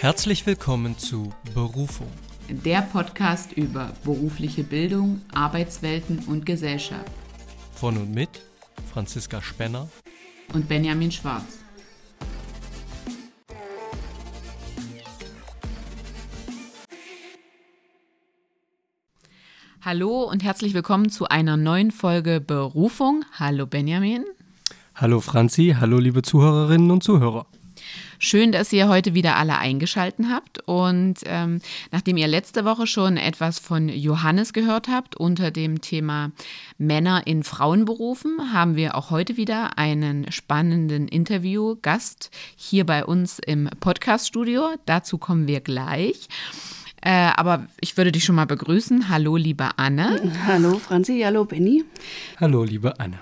Herzlich willkommen zu Berufung. Der Podcast über berufliche Bildung, Arbeitswelten und Gesellschaft. Von und mit Franziska Spenner und Benjamin Schwarz. Hallo und herzlich willkommen zu einer neuen Folge Berufung. Hallo Benjamin. Hallo Franzi, hallo liebe Zuhörerinnen und Zuhörer. Schön, dass ihr heute wieder alle eingeschalten habt. Und ähm, nachdem ihr letzte Woche schon etwas von Johannes gehört habt unter dem Thema Männer in Frauenberufen, haben wir auch heute wieder einen spannenden Interviewgast hier bei uns im Podcaststudio. Dazu kommen wir gleich. Äh, aber ich würde dich schon mal begrüßen. Hallo, liebe Anne. Hallo, Franzi. Hallo, Benny. Hallo, liebe Anne.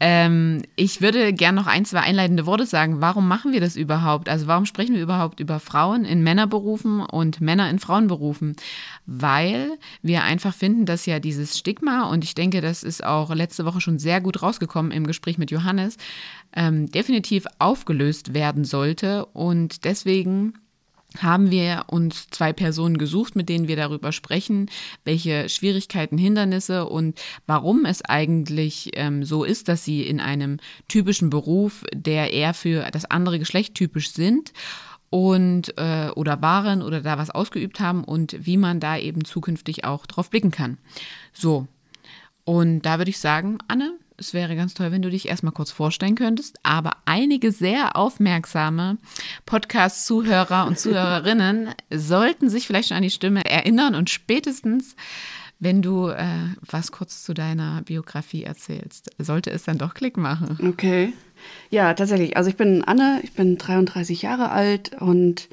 ähm, ich würde gerne noch ein, zwei einleitende Worte sagen. Warum machen wir das überhaupt? Also, warum sprechen wir überhaupt über Frauen in Männerberufen und Männer in Frauenberufen? Weil wir einfach finden, dass ja dieses Stigma, und ich denke, das ist auch letzte Woche schon sehr gut rausgekommen im Gespräch mit Johannes, ähm, definitiv aufgelöst werden sollte. Und deswegen haben wir uns zwei Personen gesucht, mit denen wir darüber sprechen, welche Schwierigkeiten, Hindernisse und warum es eigentlich ähm, so ist, dass sie in einem typischen Beruf, der eher für das andere Geschlecht typisch sind und äh, oder waren oder da was ausgeübt haben und wie man da eben zukünftig auch drauf blicken kann. So. Und da würde ich sagen, Anne, es wäre ganz toll, wenn du dich erstmal kurz vorstellen könntest. Aber einige sehr aufmerksame Podcast-Zuhörer und Zuhörerinnen sollten sich vielleicht schon an die Stimme erinnern und spätestens, wenn du äh, was kurz zu deiner Biografie erzählst, sollte es dann doch Klick machen. Okay. Ja, tatsächlich. Also ich bin Anne, ich bin 33 Jahre alt und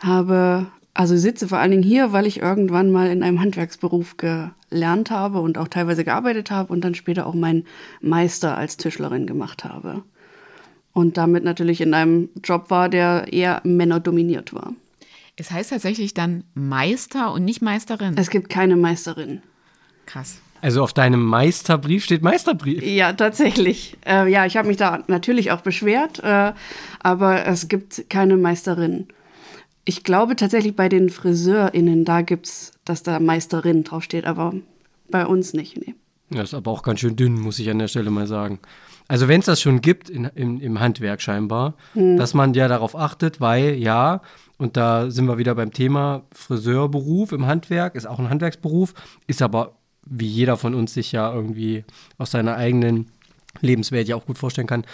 habe also sitze vor allen Dingen hier, weil ich irgendwann mal in einem Handwerksberuf gelernt habe und auch teilweise gearbeitet habe und dann später auch meinen Meister als Tischlerin gemacht habe. Und damit natürlich in einem Job war, der eher männerdominiert war. Es heißt tatsächlich dann Meister und nicht Meisterin. Es gibt keine Meisterin. Krass. Also auf deinem Meisterbrief steht Meisterbrief. Ja, tatsächlich. Äh, ja, ich habe mich da natürlich auch beschwert, äh, aber es gibt keine Meisterin. Ich glaube tatsächlich bei den FriseurInnen, da gibt es, dass da Meisterin draufsteht, aber bei uns nicht, nee. Das ist aber auch ganz schön dünn, muss ich an der Stelle mal sagen. Also wenn es das schon gibt in, in, im Handwerk scheinbar, hm. dass man ja darauf achtet, weil ja, und da sind wir wieder beim Thema Friseurberuf im Handwerk, ist auch ein Handwerksberuf, ist aber, wie jeder von uns sich ja irgendwie aus seiner eigenen Lebenswelt ja auch gut vorstellen kann,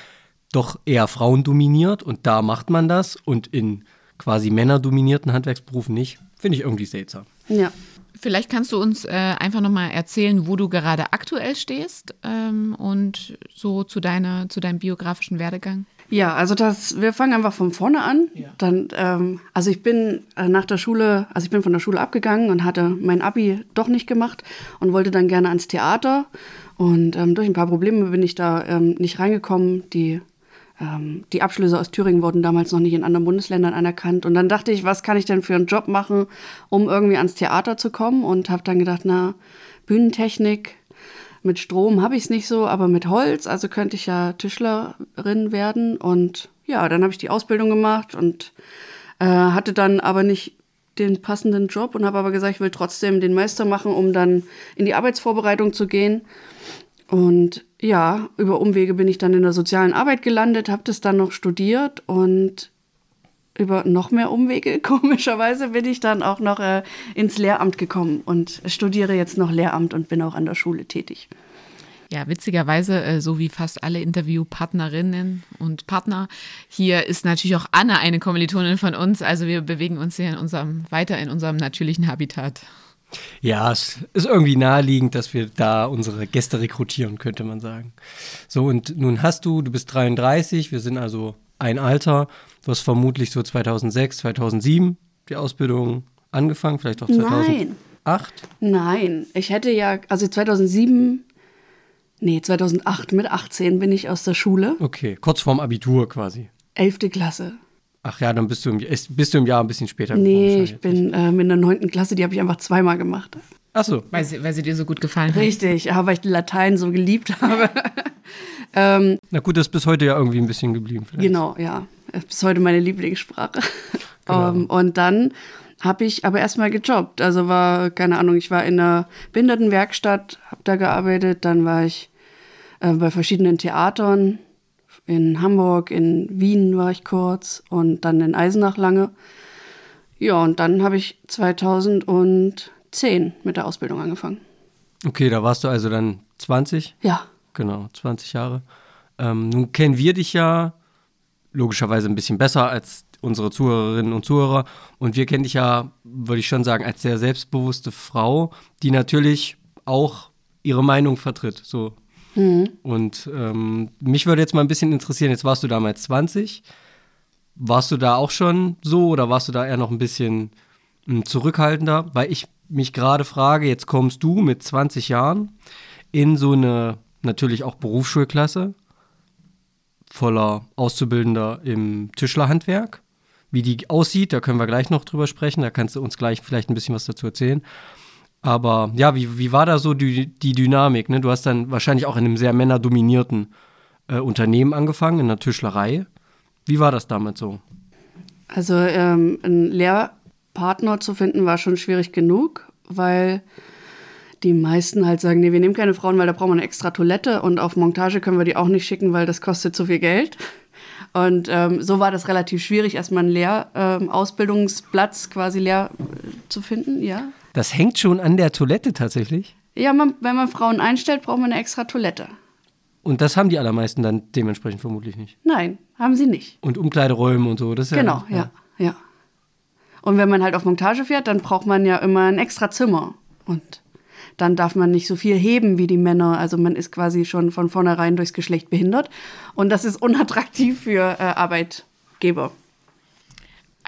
doch eher frauendominiert und da macht man das und in quasi männerdominierten Handwerksberufen nicht, finde ich irgendwie seltsam. Ja. Vielleicht kannst du uns äh, einfach nochmal erzählen, wo du gerade aktuell stehst ähm, und so zu, deiner, zu deinem biografischen Werdegang. Ja, also das, wir fangen einfach von vorne an. Ja. Dann, ähm, also ich bin äh, nach der Schule, also ich bin von der Schule abgegangen und hatte mein Abi doch nicht gemacht und wollte dann gerne ans Theater. Und ähm, durch ein paar Probleme bin ich da ähm, nicht reingekommen. Die ähm, die Abschlüsse aus Thüringen wurden damals noch nicht in anderen Bundesländern anerkannt. Und dann dachte ich, was kann ich denn für einen Job machen, um irgendwie ans Theater zu kommen? Und habe dann gedacht, na, Bühnentechnik, mit Strom habe ich es nicht so, aber mit Holz, also könnte ich ja Tischlerin werden. Und ja, dann habe ich die Ausbildung gemacht und äh, hatte dann aber nicht den passenden Job und habe aber gesagt, ich will trotzdem den Meister machen, um dann in die Arbeitsvorbereitung zu gehen. Und ja, über Umwege bin ich dann in der sozialen Arbeit gelandet, habe das dann noch studiert und über noch mehr Umwege, komischerweise, bin ich dann auch noch äh, ins Lehramt gekommen und studiere jetzt noch Lehramt und bin auch an der Schule tätig. Ja, witzigerweise, äh, so wie fast alle Interviewpartnerinnen und Partner, hier ist natürlich auch Anna eine Kommilitonin von uns. Also wir bewegen uns hier in unserem, weiter in unserem natürlichen Habitat. Ja, es ist irgendwie naheliegend, dass wir da unsere Gäste rekrutieren, könnte man sagen. So, und nun hast du, du bist 33, wir sind also ein Alter. Du hast vermutlich so 2006, 2007 die Ausbildung angefangen, vielleicht auch 2008? Nein. Nein, ich hätte ja, also 2007, nee, 2008 mit 18 bin ich aus der Schule. Okay, kurz vorm Abitur quasi. Elfte Klasse. Ach ja, dann bist du im, bist du im Jahr ein bisschen später. Nee, ich bin ähm, in der neunten Klasse, die habe ich einfach zweimal gemacht. Ach so. Weil sie, weil sie dir so gut gefallen hat. Richtig, ja, weil ich Latein so geliebt habe. ähm, Na gut, das ist bis heute ja irgendwie ein bisschen geblieben. Vielleicht. Genau, ja. Bis heute meine Lieblingssprache. Genau. Ähm, und dann habe ich aber erstmal gejobbt. Also war, keine Ahnung, ich war in einer Behindertenwerkstatt, habe da gearbeitet, dann war ich äh, bei verschiedenen Theatern. In Hamburg, in Wien war ich kurz und dann in Eisenach lange. Ja, und dann habe ich 2010 mit der Ausbildung angefangen. Okay, da warst du also dann 20? Ja, Genau, 20 Jahre. Ähm, nun kennen wir dich ja logischerweise ein bisschen besser als unsere Zuhörerinnen und Zuhörer. Und wir kennen dich ja, würde ich schon sagen, als sehr selbstbewusste Frau, die natürlich auch ihre Meinung vertritt. So. Und ähm, mich würde jetzt mal ein bisschen interessieren, jetzt warst du damals 20. Warst du da auch schon so oder warst du da eher noch ein bisschen mh, zurückhaltender? Weil ich mich gerade frage, jetzt kommst du mit 20 Jahren in so eine natürlich auch Berufsschulklasse voller Auszubildender im Tischlerhandwerk. Wie die aussieht, da können wir gleich noch drüber sprechen. Da kannst du uns gleich vielleicht ein bisschen was dazu erzählen. Aber ja, wie, wie war da so die, die Dynamik? Ne? Du hast dann wahrscheinlich auch in einem sehr männerdominierten äh, Unternehmen angefangen, in der Tischlerei. Wie war das damals so? Also ähm, einen Lehrpartner zu finden war schon schwierig genug, weil die meisten halt sagen, nee, wir nehmen keine Frauen, weil da brauchen wir eine extra Toilette und auf Montage können wir die auch nicht schicken, weil das kostet zu viel Geld. Und ähm, so war das relativ schwierig, erstmal einen Lehrausbildungsplatz quasi leer äh, zu finden, ja. Das hängt schon an der Toilette tatsächlich. Ja, man, wenn man Frauen einstellt, braucht man eine extra Toilette. Und das haben die allermeisten dann dementsprechend vermutlich nicht. Nein, haben sie nicht. Und Umkleideräume und so. Das ist Genau, ja, ja. Und wenn man halt auf Montage fährt, dann braucht man ja immer ein extra Zimmer. Und dann darf man nicht so viel heben wie die Männer. Also man ist quasi schon von vornherein durchs Geschlecht behindert. Und das ist unattraktiv für äh, Arbeitgeber.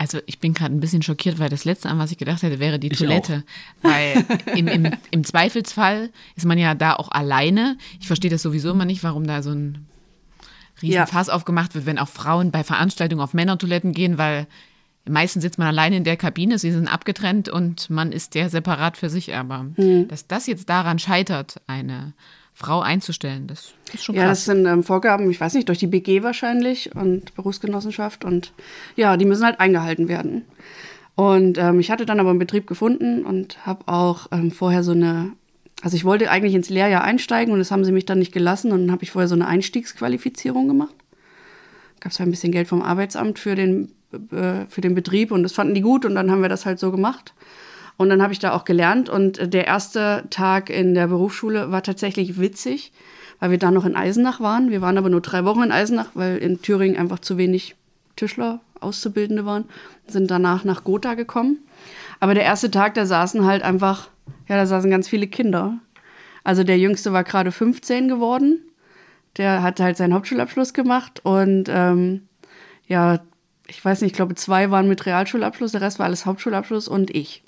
Also ich bin gerade ein bisschen schockiert, weil das Letzte, an was ich gedacht hätte, wäre die Ich Toilette. Weil im, im, im Zweifelsfall ist man ja da auch alleine. Ich verstehe das sowieso immer nicht, warum da so ein riesen Ja. Fass aufgemacht wird, wenn auch Frauen bei Veranstaltungen auf Männertoiletten gehen, weil meistens sitzt man alleine in der Kabine, sie sind abgetrennt und man ist der separat für sich. Aber Hm. dass das jetzt daran scheitert, eine Frau einzustellen, das ist schon Ja, das krass. sind ähm, Vorgaben, ich weiß nicht, durch die BG wahrscheinlich und Berufsgenossenschaft. Und ja, die müssen halt eingehalten werden. Und ähm, ich hatte dann aber einen Betrieb gefunden und habe auch ähm, vorher so eine, also ich wollte eigentlich ins Lehrjahr einsteigen und das haben sie mich dann nicht gelassen. Und dann habe ich vorher so eine Einstiegsqualifizierung gemacht. Gab es ein bisschen Geld vom Arbeitsamt für den, äh, für den Betrieb und das fanden die gut und dann haben wir das halt so gemacht. Und dann habe ich da auch gelernt und äh, der erste Tag in der Berufsschule war tatsächlich witzig, weil wir da noch in Eisenach waren. Wir waren aber nur drei Wochen in Eisenach, weil in Thüringen einfach zu wenig Tischler, Auszubildende waren, sind danach nach Gotha gekommen. Aber der erste Tag, da saßen halt einfach, ja, da saßen ganz viele Kinder. Also der Jüngste war gerade 15 geworden. Der hat halt seinen Hauptschulabschluss gemacht und ähm, ja, ich weiß nicht, ich glaube, zwei waren mit Realschulabschluss, der Rest war alles Hauptschulabschluss und ich.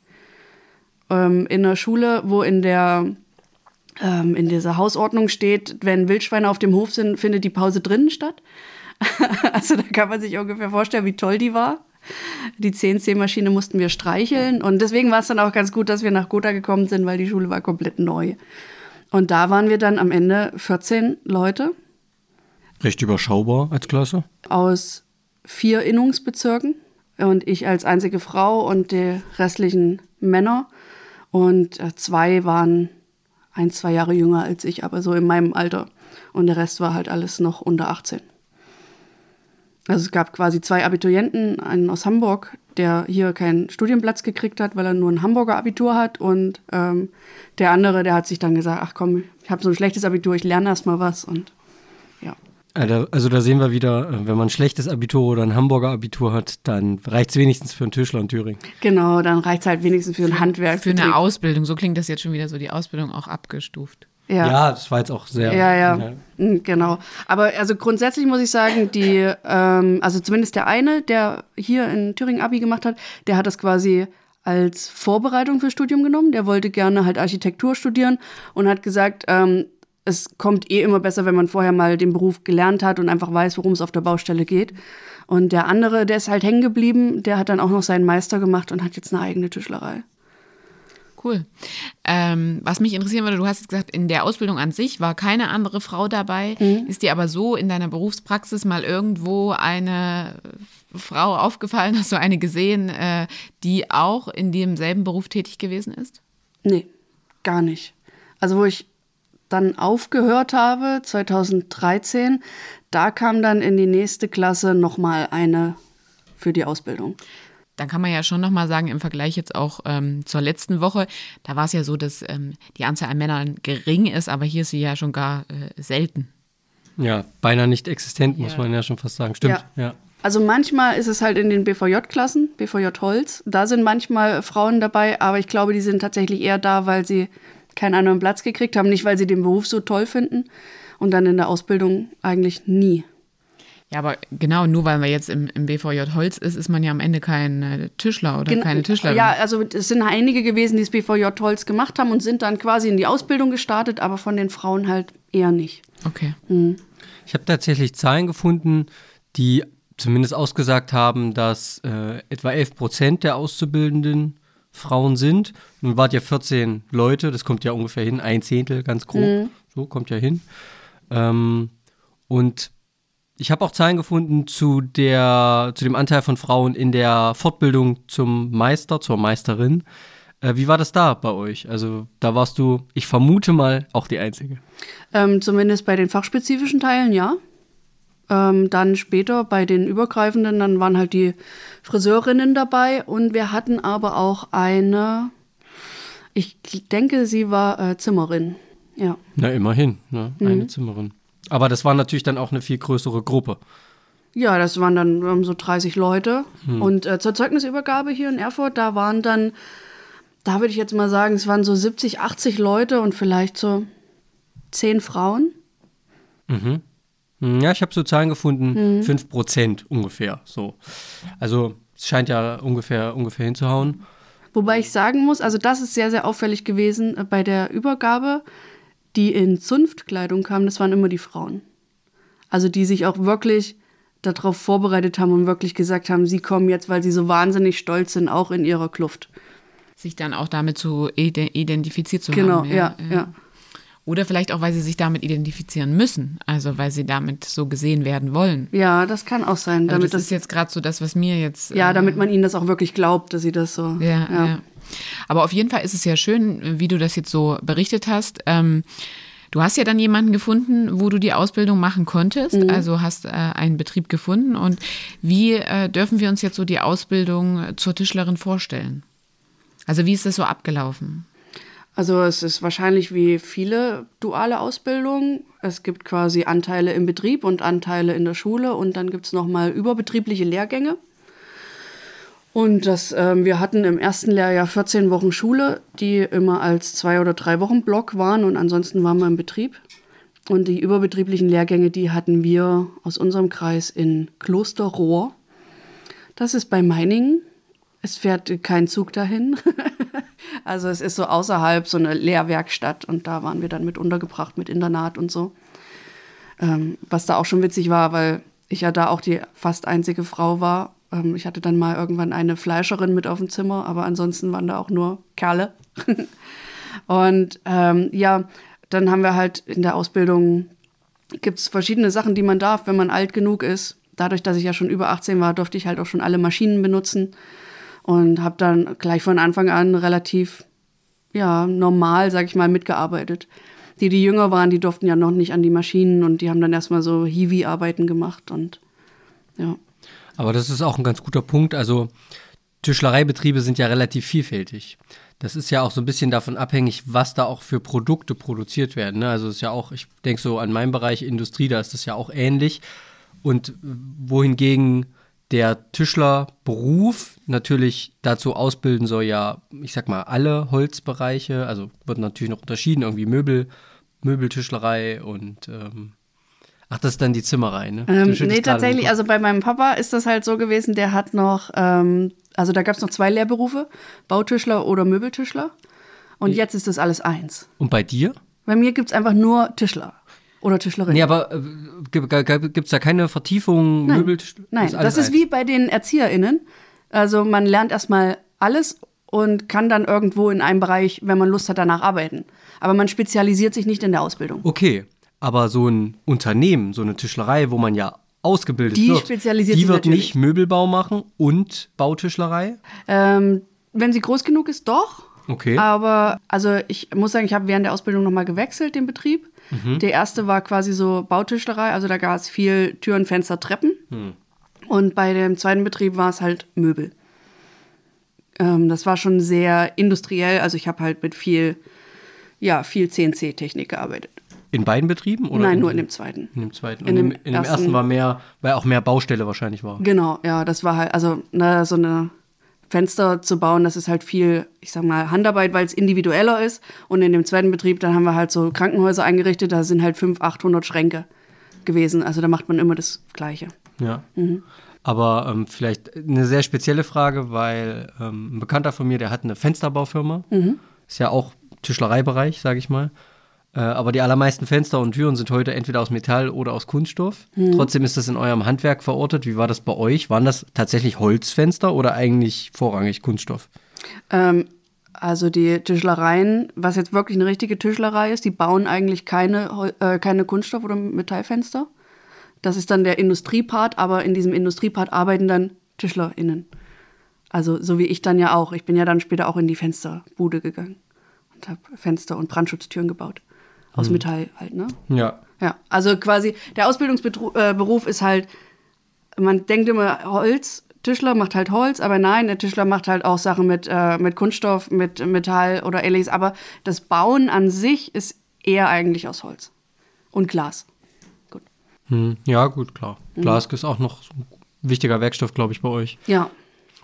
Ähm, in einer Schule, wo in der ähm, in dieser Hausordnung steht, wenn Wildschweine auf dem Hof sind, findet die Pause drinnen statt. also da kann man sich ungefähr vorstellen, wie toll die war. Die CNC-Maschine mussten wir streicheln und deswegen war es dann auch ganz gut, dass wir nach Gotha gekommen sind, weil die Schule war komplett neu. Und da waren wir dann am Ende 14 Leute Recht überschaubar als Klasse. aus vier Innungsbezirken und ich als einzige Frau und die restlichen Männer. Und äh, zwei waren ein, zwei Jahre jünger als ich, aber so in meinem Alter. Und der Rest war halt alles noch unter 18. Also es gab quasi zwei Abiturienten, einen aus Hamburg, der hier keinen Studienplatz gekriegt hat, weil er nur ein Hamburger Abitur hat. Und ähm, der andere, der hat sich dann gesagt, ach komm, ich habe so ein schlechtes Abitur, ich lerne erst mal was. Und Also da sehen wir wieder, äh, wenn man ein schlechtes Abitur oder ein Hamburger Abitur hat, dann reicht es wenigstens für einen Tischler in Thüringen. Genau, dann reicht es halt wenigstens für ein Handwerk. Für eine Ausbildung, so klingt das jetzt schon wieder so, die Ausbildung auch abgestuft. Ja. Ja, das war jetzt auch sehr. Ja, ja, Mm, genau. Aber also grundsätzlich muss ich sagen, die, ähm, also zumindest der eine, der hier in Thüringen Abi gemacht hat, der hat das quasi als Vorbereitung fürs Studium genommen. Der wollte gerne halt Architektur studieren und hat gesagt, ähm, es kommt eh immer besser, wenn man vorher mal den Beruf gelernt hat und einfach weiß, worum es auf der Baustelle geht. Und der andere, der ist halt hängen geblieben, der hat dann auch noch seinen Meister gemacht und hat jetzt eine eigene Tischlerei. Cool. Ähm, was mich interessieren würde, du hast jetzt gesagt, in der Ausbildung an sich war keine andere Frau dabei. Ist dir aber so in deiner Berufspraxis mal irgendwo eine Frau aufgefallen? Hast du eine gesehen, äh, die auch in demselben Beruf tätig gewesen ist? Nee, gar nicht. Also wo ich dann aufgehört habe, 2013, da kam dann in die nächste Klasse nochmal eine für die Ausbildung. Dann kann man ja schon nochmal sagen, im Vergleich jetzt auch ähm, zur letzten Woche, da war es ja so, dass ähm, die Anzahl an Männern gering ist, aber hier ist sie ja schon gar äh, selten. Ja, beinahe nicht existent, muss man ja schon fast sagen. Stimmt, ja. ja. Also manchmal ist es halt in den BVJ-Klassen, BVJ Holz. Da sind manchmal Frauen dabei, aber ich glaube, die sind tatsächlich eher da, weil sie keinen anderen Platz gekriegt haben, nicht weil sie den Beruf so toll finden und dann in der Ausbildung eigentlich nie. Ja, aber genau, nur weil man jetzt im, im BVJ Holz ist, ist man ja am Ende kein äh, Tischler oder Gen keine Tischlerin. Ja, also es sind einige gewesen, die das BVJ Holz gemacht haben und sind dann quasi in die Ausbildung gestartet, aber von den Frauen halt eher nicht. Okay. Mhm. Ich habe tatsächlich Zahlen gefunden, die zumindest ausgesagt haben, dass äh, etwa 11 Prozent der Auszubildenden Frauen sind. Nun wart ja 14 Leute, das kommt ja ungefähr hin, ein Zehntel ganz grob, mhm. so kommt ja hin. Ähm, und ich habe auch Zahlen gefunden zu, der, zu dem Anteil von Frauen in der Fortbildung zum Meister, zur Meisterin. Äh, wie war das da bei euch? Also da warst du, ich vermute mal, auch die Einzige. Ähm, zumindest bei den fachspezifischen Teilen, ja. Ähm, dann später bei den übergreifenden, dann waren halt die Friseurinnen dabei und wir hatten aber auch eine, ich denke, sie war äh, Zimmerin. Ja. Na, immerhin, ne? eine mhm. Zimmerin. Aber das war natürlich dann auch eine viel größere Gruppe. Ja, das waren dann um, so 30 Leute. Hm. Und äh, zur Zeugnisübergabe hier in Erfurt, da waren dann, da würde ich jetzt mal sagen, es waren so 70, 80 Leute und vielleicht so 10 Frauen. Mhm. Hm, ja, ich habe so Zahlen gefunden, mhm. 5 Prozent ungefähr. So. Also es scheint ja ungefähr, ungefähr hinzuhauen. Wobei ich sagen muss, also das ist sehr, sehr auffällig gewesen äh, bei der Übergabe. Die in Zunftkleidung kamen, das waren immer die Frauen. Also die sich auch wirklich darauf vorbereitet haben und wirklich gesagt haben, sie kommen jetzt, weil sie so wahnsinnig stolz sind, auch in ihrer Kluft. Sich dann auch damit zu identifiziert zu genau, haben. Genau, ja, ja. ja. Oder vielleicht auch, weil sie sich damit identifizieren müssen, also weil sie damit so gesehen werden wollen. Ja, das kann auch sein. Also das, das, ist jetzt gerade so das, was mir jetzt. Ja, damit äh, man ihnen das auch wirklich glaubt, dass sie das so. Ja, ja. ja. Aber auf jeden Fall ist es ja schön, wie du das jetzt so berichtet hast. Ähm, du hast ja dann jemanden gefunden, wo du die Ausbildung machen konntest, mhm. also hast äh, einen Betrieb gefunden. Und wie äh, dürfen wir uns jetzt so die Ausbildung zur Tischlerin vorstellen? Also wie ist das so abgelaufen? Also es ist wahrscheinlich wie viele duale Ausbildungen. Es gibt quasi Anteile im Betrieb und Anteile in der Schule und dann gibt es nochmal überbetriebliche Lehrgänge. Und das, äh, wir hatten im ersten Lehrjahr 14 Wochen Schule, die immer als zwei oder drei Wochen Block waren und ansonsten waren wir im Betrieb. Und die überbetrieblichen Lehrgänge, die hatten wir aus unserem Kreis in Klosterrohr. Das ist bei Meiningen. Es fährt kein Zug dahin. also es ist so außerhalb so eine Lehrwerkstatt und da waren wir dann mit untergebracht, mit Internat und so. Ähm, was da auch schon witzig war, weil ich ja da auch die fast einzige Frau war. Ähm, ich hatte dann mal irgendwann eine Fleischerin mit auf dem Zimmer, aber ansonsten waren da auch nur Kerle. und ähm, ja, dann haben wir halt in der Ausbildung, gibt es verschiedene Sachen, die man darf, wenn man alt genug ist. Dadurch, dass ich ja schon über 18 war, durfte ich halt auch schon alle Maschinen benutzen und habe dann gleich von Anfang an relativ ja, normal, sag ich mal, mitgearbeitet. Die, die jünger waren, die durften ja noch nicht an die Maschinen und die haben dann erstmal so Hiwi-Arbeiten gemacht und ja. Aber das ist auch ein ganz guter Punkt. Also Tischlereibetriebe sind ja relativ vielfältig. Das ist ja auch so ein bisschen davon abhängig, was da auch für Produkte produziert werden. Ne? Also ist ja auch, ich denke so an meinen Bereich Industrie, da ist das ja auch ähnlich. Und wohingegen der Tischlerberuf natürlich dazu ausbilden soll ja, ich sag mal, alle Holzbereiche, also wird natürlich noch unterschieden, irgendwie Möbel, Möbeltischlerei und ähm, ach, das ist dann die Zimmerei, ne? Ähm, nee, tatsächlich, also bei meinem Papa ist das halt so gewesen, der hat noch, ähm, also da gab es noch zwei Lehrberufe, Bautischler oder Möbeltischler. Und jetzt ist das alles eins. Und bei dir? Bei mir gibt es einfach nur Tischler. Oder Tischlerin. Nee, aber äh, gibt es da keine Vertiefung? Nein, Möbeltisch Nein. Ist das ist eins. wie bei den ErzieherInnen. Also man lernt erstmal alles und kann dann irgendwo in einem Bereich, wenn man Lust hat, danach arbeiten. Aber man spezialisiert sich nicht in der Ausbildung. Okay, aber so ein Unternehmen, so eine Tischlerei, wo man ja ausgebildet Die wird, spezialisiert die wird natürlich. nicht Möbelbau machen und Bautischlerei. Ähm, wenn sie groß genug ist, doch. Okay. Aber also ich muss sagen, ich habe während der Ausbildung nochmal gewechselt, den Betrieb. Der erste war quasi so Bautischlerei, also da gab es viel Türen, Fenster, Treppen. Und bei dem zweiten Betrieb war es halt Möbel. Ähm, das war schon sehr industriell, also ich habe halt mit viel, ja, viel CNC-Technik gearbeitet. In beiden Betrieben? Oder Nein, in, nur in dem zweiten. in dem zweiten. in Und dem in dem ersten, ersten war mehr, weil auch mehr Baustelle wahrscheinlich war. Genau, ja, das war halt, also ne, so eine Fenster zu bauen, das ist halt viel, ich sag mal, Handarbeit, weil es individueller ist. Und in dem zweiten Betrieb, dann haben wir halt so Krankenhäuser eingerichtet, da sind halt 500, 800 Schränke gewesen. Also da macht man immer das Gleiche. Ja. Mhm. Aber ähm, vielleicht eine sehr spezielle Frage, weil ähm, ein Bekannter von mir, der hat eine Fensterbaufirma. Mhm. Ist ja auch Tischlereibereich, sage ich mal. Äh, aber die allermeisten Fenster und Türen sind heute entweder aus Metall oder aus Kunststoff. Mhm. Trotzdem ist das in eurem Handwerk verortet. Wie war das bei euch? Waren das tatsächlich Holzfenster oder eigentlich vorrangig Kunststoff? Ähm, also die Tischlereien, was jetzt wirklich eine richtige Tischlerei ist, die bauen eigentlich keine, äh, keine Kunststoff- oder Metallfenster. Das ist dann der Industriepart, aber in diesem Industriepart arbeiten dann TischlerInnen. Also so wie ich dann ja auch. Ich bin ja dann später auch in die Fensterbude gegangen und habe Fenster und Brandschutztüren gebaut. Aus Metall halt, ne? Ja. Ja, also quasi der Ausbildungsberuf äh, ist halt, man denkt immer, Holz, Tischler macht halt Holz, aber nein, der Tischler macht halt auch Sachen mit, äh, mit Kunststoff, mit Metall oder ähnliches. Aber das Bauen an sich ist eher eigentlich aus Holz und Glas. Gut. Hm, ja, gut, klar. Mhm. Glas ist auch noch so ein wichtiger Werkstoff, glaube ich, bei euch. Ja,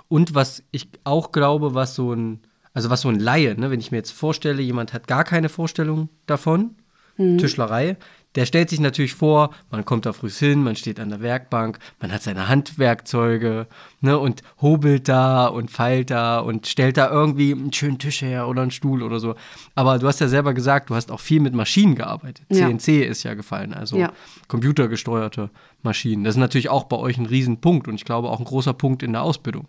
Und was ich auch glaube, was so ein, also was so ein Laie, ne, wenn ich mir jetzt vorstelle, jemand hat gar keine Vorstellung davon, Tischlerei, der stellt sich natürlich vor, man kommt da früh hin, man steht an der Werkbank, man hat seine Handwerkzeuge ne, und hobelt da und feilt da und stellt da irgendwie einen schönen Tisch her oder einen Stuhl oder so. Aber du hast ja selber gesagt, du hast auch viel mit Maschinen gearbeitet. Ja. CNC ist ja gefallen, also Ja. computergesteuerte Maschinen. Das ist natürlich auch bei euch ein Riesenpunkt und ich glaube auch ein großer Punkt in der Ausbildung.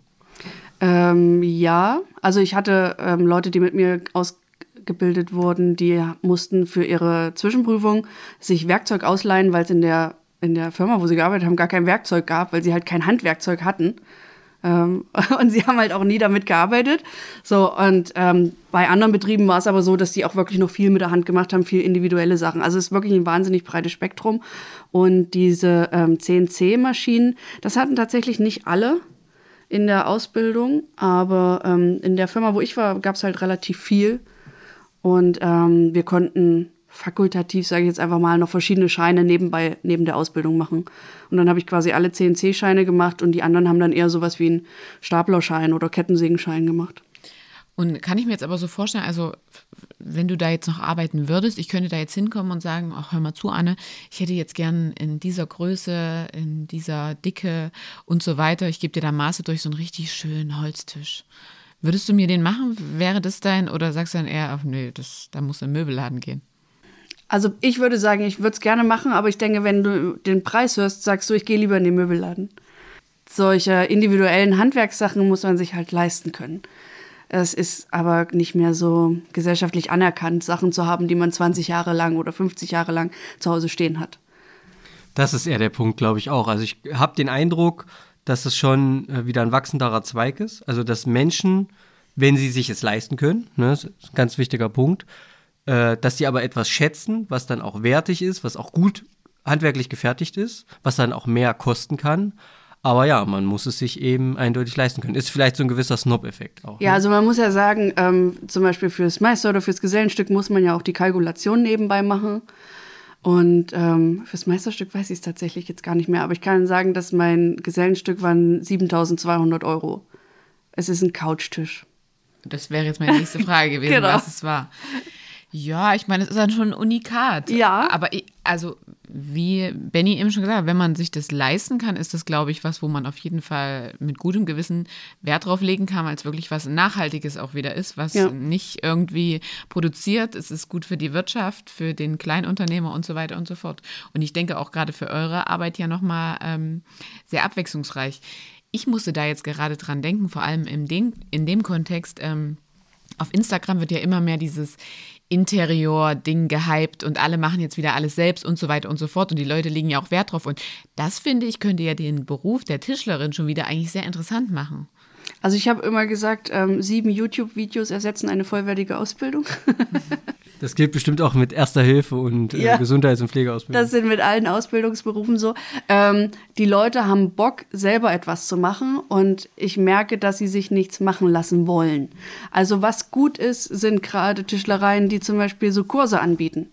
Ähm, ja. Also ich hatte ähm, Leute, die mit mir ausgebildet wurden, die mussten für ihre Zwischenprüfung sich Werkzeug ausleihen, weil es in der, in der Firma, wo sie gearbeitet haben, gar kein Werkzeug gab, weil sie halt kein Handwerkzeug hatten. Ähm, und sie haben halt auch nie damit gearbeitet. So, und ähm, bei anderen Betrieben war es aber so, dass die auch wirklich noch viel mit der Hand gemacht haben, viel individuelle Sachen. Also es ist wirklich ein wahnsinnig breites Spektrum. Und diese ähm, CNC-Maschinen, das hatten tatsächlich nicht alle in der Ausbildung, aber ähm, in der Firma, wo ich war, gab es halt relativ viel. Und ähm, wir konnten fakultativ, sage ich jetzt einfach mal, noch verschiedene Scheine nebenbei, neben der Ausbildung machen. Und dann habe ich quasi alle CNC-Scheine gemacht und die anderen haben dann eher sowas wie einen Staplerschein oder Kettensägenschein gemacht. Und kann ich mir jetzt aber so vorstellen, also wenn du da jetzt noch arbeiten würdest, ich könnte da jetzt hinkommen und sagen, ach hör mal zu, Anne, ich hätte jetzt gern in dieser Größe, in dieser Dicke und so weiter, ich gebe dir da Maße durch so einen richtig schönen Holztisch. Würdest du mir den machen? Wäre das dein, oder sagst du dann eher, ach nee, das, da muss ein Möbelladen gehen? Also ich würde sagen, ich würde es gerne machen, aber ich denke, wenn du den Preis hörst, sagst du, ich gehe lieber in den Möbelladen. Solche individuellen Handwerkssachen muss man sich halt leisten können. Es ist aber nicht mehr so gesellschaftlich anerkannt, Sachen zu haben, die man 20 Jahre lang oder 50 Jahre lang zu Hause stehen hat. Das ist eher der Punkt, glaube ich auch. Also ich habe den Eindruck, dass es schon äh, wieder ein wachsenderer Zweig ist. Also dass Menschen, wenn sie sich es leisten können, ne, das ist ein ganz wichtiger Punkt, äh, dass sie aber etwas schätzen, was dann auch wertig ist, was auch gut handwerklich gefertigt ist, was dann auch mehr kosten kann. Aber ja, man muss es sich eben eindeutig leisten können. Ist vielleicht so ein gewisser Snob-Effekt auch. Ja, ne? also man muss ja sagen, ähm, zum Beispiel fürs Meister oder fürs Gesellenstück muss man ja auch die Kalkulation nebenbei machen. Und ähm, fürs Meisterstück weiß ich es tatsächlich jetzt gar nicht mehr, aber ich kann sagen, dass mein Gesellenstück waren 7200 Euro. Es ist ein Couchtisch. Das wäre jetzt meine nächste Frage gewesen, Genau. was es war. Ja, ich meine, es ist dann schon ein Unikat. Ja. Aber ich, also, wie Benny eben schon gesagt hat, wenn man sich das leisten kann, ist das, glaube ich, was, wo man auf jeden Fall mit gutem Gewissen Wert drauf legen kann, weil es wirklich was Nachhaltiges auch wieder ist, was Ja. nicht irgendwie produziert. Es ist gut für die Wirtschaft, für den Kleinunternehmer und so weiter und so fort. Und ich denke auch gerade für eure Arbeit ja nochmal ähm, sehr abwechslungsreich. Ich musste da jetzt gerade dran denken, vor allem in dem, in dem Kontext, ähm, auf Instagram wird ja immer mehr dieses Interior-Ding gehypt und alle machen jetzt wieder alles selbst und so weiter und so fort. Und die Leute legen ja auch Wert drauf. Und das finde ich, könnte ja den Beruf der Tischlerin schon wieder eigentlich sehr interessant machen. Also ich habe immer gesagt, ähm, sieben YouTube-Videos ersetzen eine vollwertige Ausbildung. Das gilt bestimmt auch mit Erster Hilfe und äh, Ja. Gesundheits- und Pflegeausbildung. Das sind mit allen Ausbildungsberufen so. Ähm, die Leute haben Bock, selber etwas zu machen und ich merke, dass sie sich nichts machen lassen wollen. Also was gut ist, sind gerade Tischlereien, die zum Beispiel so Kurse anbieten.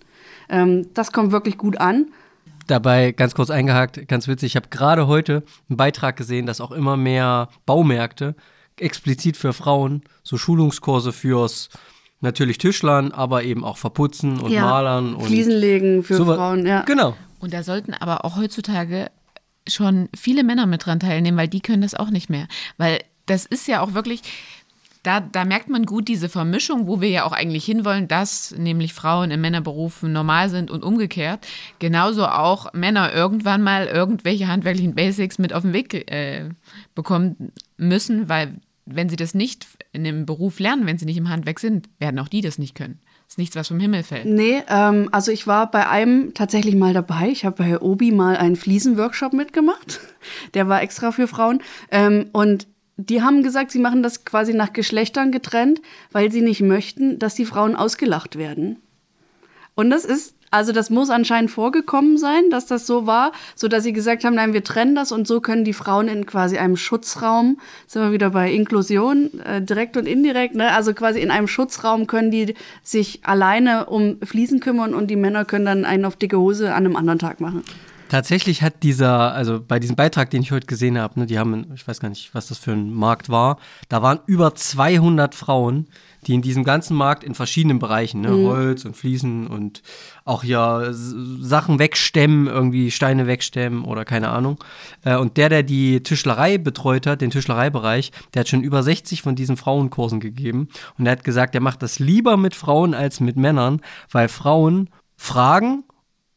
Ähm, das kommt wirklich gut an. Dabei ganz kurz eingehakt, ganz witzig, ich habe gerade heute einen Beitrag gesehen, dass auch immer mehr Baumärkte explizit für Frauen so Schulungskurse fürs natürlich Tischlern, aber eben auch Verputzen und Malern und Fliesen legen für sowas. Frauen, ja. Genau. Und da sollten aber auch heutzutage schon viele Männer mit dran teilnehmen, weil die können das auch nicht mehr. Weil das ist ja auch wirklich, da, da merkt man gut diese Vermischung, wo wir ja auch eigentlich hinwollen, dass nämlich Frauen in Männerberufen normal sind und umgekehrt. Genauso auch Männer irgendwann mal irgendwelche handwerklichen Basics mit auf den Weg äh, bekommen müssen, weil wenn sie das nicht in dem Beruf lernen, wenn sie nicht im Handwerk sind, werden auch die das nicht können. Das ist nichts, was vom Himmel fällt. Nee, ähm, also ich war bei einem tatsächlich mal dabei. Ich habe bei Obi mal einen Fliesenworkshop mitgemacht. Der war extra für Frauen. Ähm, und die haben gesagt, sie machen das quasi nach Geschlechtern getrennt, weil sie nicht möchten, dass die Frauen ausgelacht werden. Und das ist, also das muss anscheinend vorgekommen sein, dass das so war, so dass sie gesagt haben, nein, wir trennen das und so können die Frauen in quasi einem Schutzraum, sind wir wieder bei Inklusion, äh, direkt und indirekt, ne? also quasi in einem Schutzraum können die sich alleine um Fliesen kümmern und die Männer können dann einen auf dicke Hose an einem anderen Tag machen. Tatsächlich hat dieser, also bei diesem Beitrag, den ich heute gesehen habe, ne, die haben, ich weiß gar nicht, was das für ein Markt war, da waren über 200 Frauen, die in diesem ganzen Markt in verschiedenen Bereichen, ne, Holz und Fliesen und auch hier Sachen wegstemmen, irgendwie Steine wegstemmen oder keine Ahnung. Äh, und der, der die Tischlerei betreut hat, den Tischlereibereich, der hat schon über 60 von diesen Frauenkursen gegeben. Und er hat gesagt, er macht das lieber mit Frauen als mit Männern, weil Frauen fragen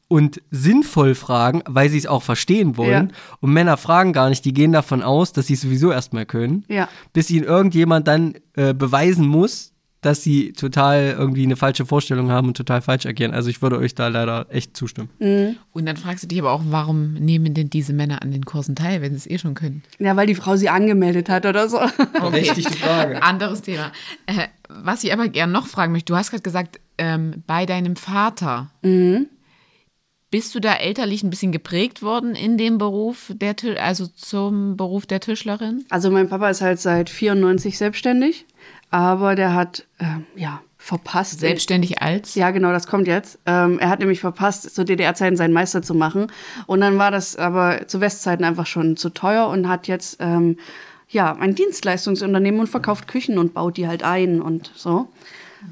und sinnvoll fragen, weil sie es auch verstehen wollen. Ja. Und Männer fragen gar nicht, die gehen davon aus, dass sie es sowieso erstmal können, Ja. bis ihnen irgendjemand dann äh, beweisen muss, dass sie total irgendwie eine falsche Vorstellung haben und total falsch agieren. Also ich würde euch da leider echt zustimmen. Und dann fragst du dich aber auch, warum nehmen denn diese Männer an den Kursen teil, wenn sie es eh schon können? Ja, weil die Frau sie angemeldet hat oder so. Berechtigte Frage. Anderes Thema. Äh, was ich aber gern noch fragen möchte, du hast gerade gesagt, ähm, bei deinem Vater. Bist du da elterlich ein bisschen geprägt worden in dem Beruf, der, also zum Beruf der Tischlerin? Also mein Papa ist halt seit 94 selbstständig, aber der hat, ähm, ja, verpasst. Selbstständig als? Ja, genau, das kommt jetzt. Ähm, er hat nämlich verpasst, zu DDR-Zeiten seinen Meister zu machen. Und dann war das aber zu Westzeiten einfach schon zu teuer und hat jetzt ähm, ja ein Dienstleistungsunternehmen und verkauft Küchen und baut die halt ein und so.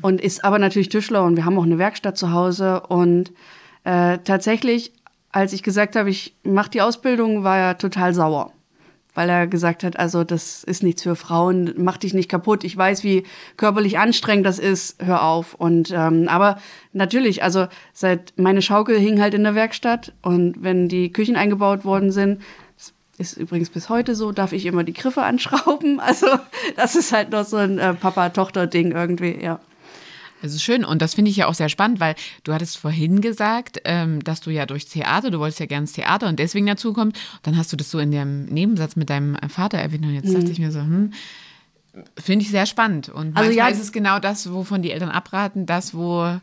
Und ist aber natürlich Tischler und wir haben auch eine Werkstatt zu Hause. Und äh, tatsächlich, als ich gesagt habe, ich mache die Ausbildung, war er total sauer weil er gesagt hat, also das ist nichts für Frauen, mach dich nicht kaputt. Ich weiß, wie körperlich anstrengend das ist, hör auf. Und ähm, aber natürlich, also seit meine Schaukel hing halt in der Werkstatt und wenn die Küchen eingebaut worden sind, ist übrigens bis heute so, darf ich immer die Griffe anschrauben. Also das ist halt noch so ein äh, Papa-Tochter-Ding irgendwie, ja. Das ist schön und das finde ich ja auch sehr spannend, weil du hattest vorhin gesagt, ähm, dass du ja durchs Theater, du wolltest ja gerne ins Theater und deswegen dazu kommst. Dann hast du das so in dem Nebensatz mit deinem Vater erwähnt und jetzt dachte ich mir so, hm, finde ich sehr spannend. Und Also manchmal ja- ist es genau das, wovon die Eltern abraten, das, wo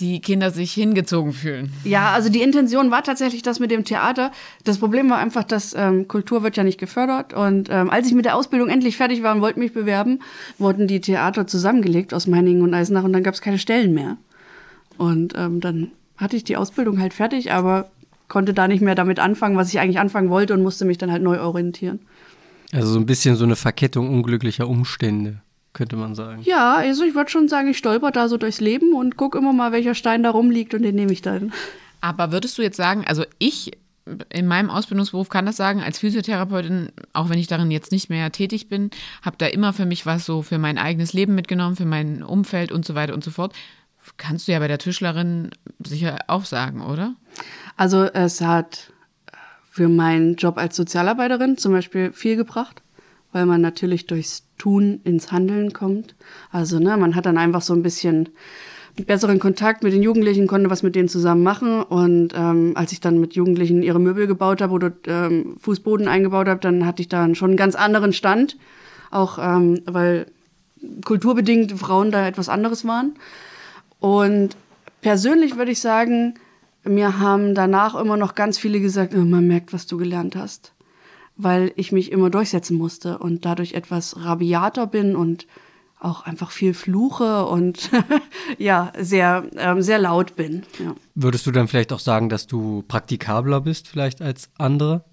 die Kinder sich hingezogen fühlen. Ja, also die Intention war tatsächlich das mit dem Theater. Das Problem war einfach, dass ähm, Kultur wird ja nicht gefördert. Und ähm, als ich mit der Ausbildung endlich fertig war und wollte mich bewerben, wurden die Theater zusammengelegt aus Meiningen und Eisenach und dann gab es keine Stellen mehr. Und ähm, dann hatte ich die Ausbildung halt fertig, aber konnte da nicht mehr damit anfangen, was ich eigentlich anfangen wollte und musste mich dann halt neu orientieren. Also so ein bisschen so eine Verkettung unglücklicher Umstände, könnte man sagen. Ja, also ich würde schon sagen, ich stolper da so durchs Leben und gucke immer mal, welcher Stein da rumliegt und den nehme ich dann. Aber würdest du jetzt sagen, also ich in meinem Ausbildungsberuf kann das sagen, als Physiotherapeutin, auch wenn ich darin jetzt nicht mehr tätig bin, habe da immer für mich was so für mein eigenes Leben mitgenommen, für mein Umfeld und so weiter und so fort. Kannst du ja bei der Tischlerin sicher auch sagen, oder? Also es hat für meinen Job als Sozialarbeiterin zum Beispiel viel gebracht, weil man natürlich durchs Tun ins Handeln kommt. Also ne, man hat dann einfach so ein bisschen besseren Kontakt mit den Jugendlichen, konnte was mit denen zusammen machen. Und ähm, als ich dann mit Jugendlichen ihre Möbel gebaut habe oder ähm, Fußboden eingebaut habe, dann hatte ich da schon einen ganz anderen Stand. Auch ähm, weil kulturbedingt Frauen da etwas anderes waren. Und persönlich würde ich sagen, mir haben danach immer noch ganz viele gesagt, oh, man merkt, was du gelernt hast. Weil ich mich immer durchsetzen musste und dadurch etwas rabiater bin und auch einfach viel fluche und ja, sehr, ähm, sehr laut bin. Ja. Würdest du dann vielleicht auch sagen, dass du praktikabler bist, vielleicht als andere?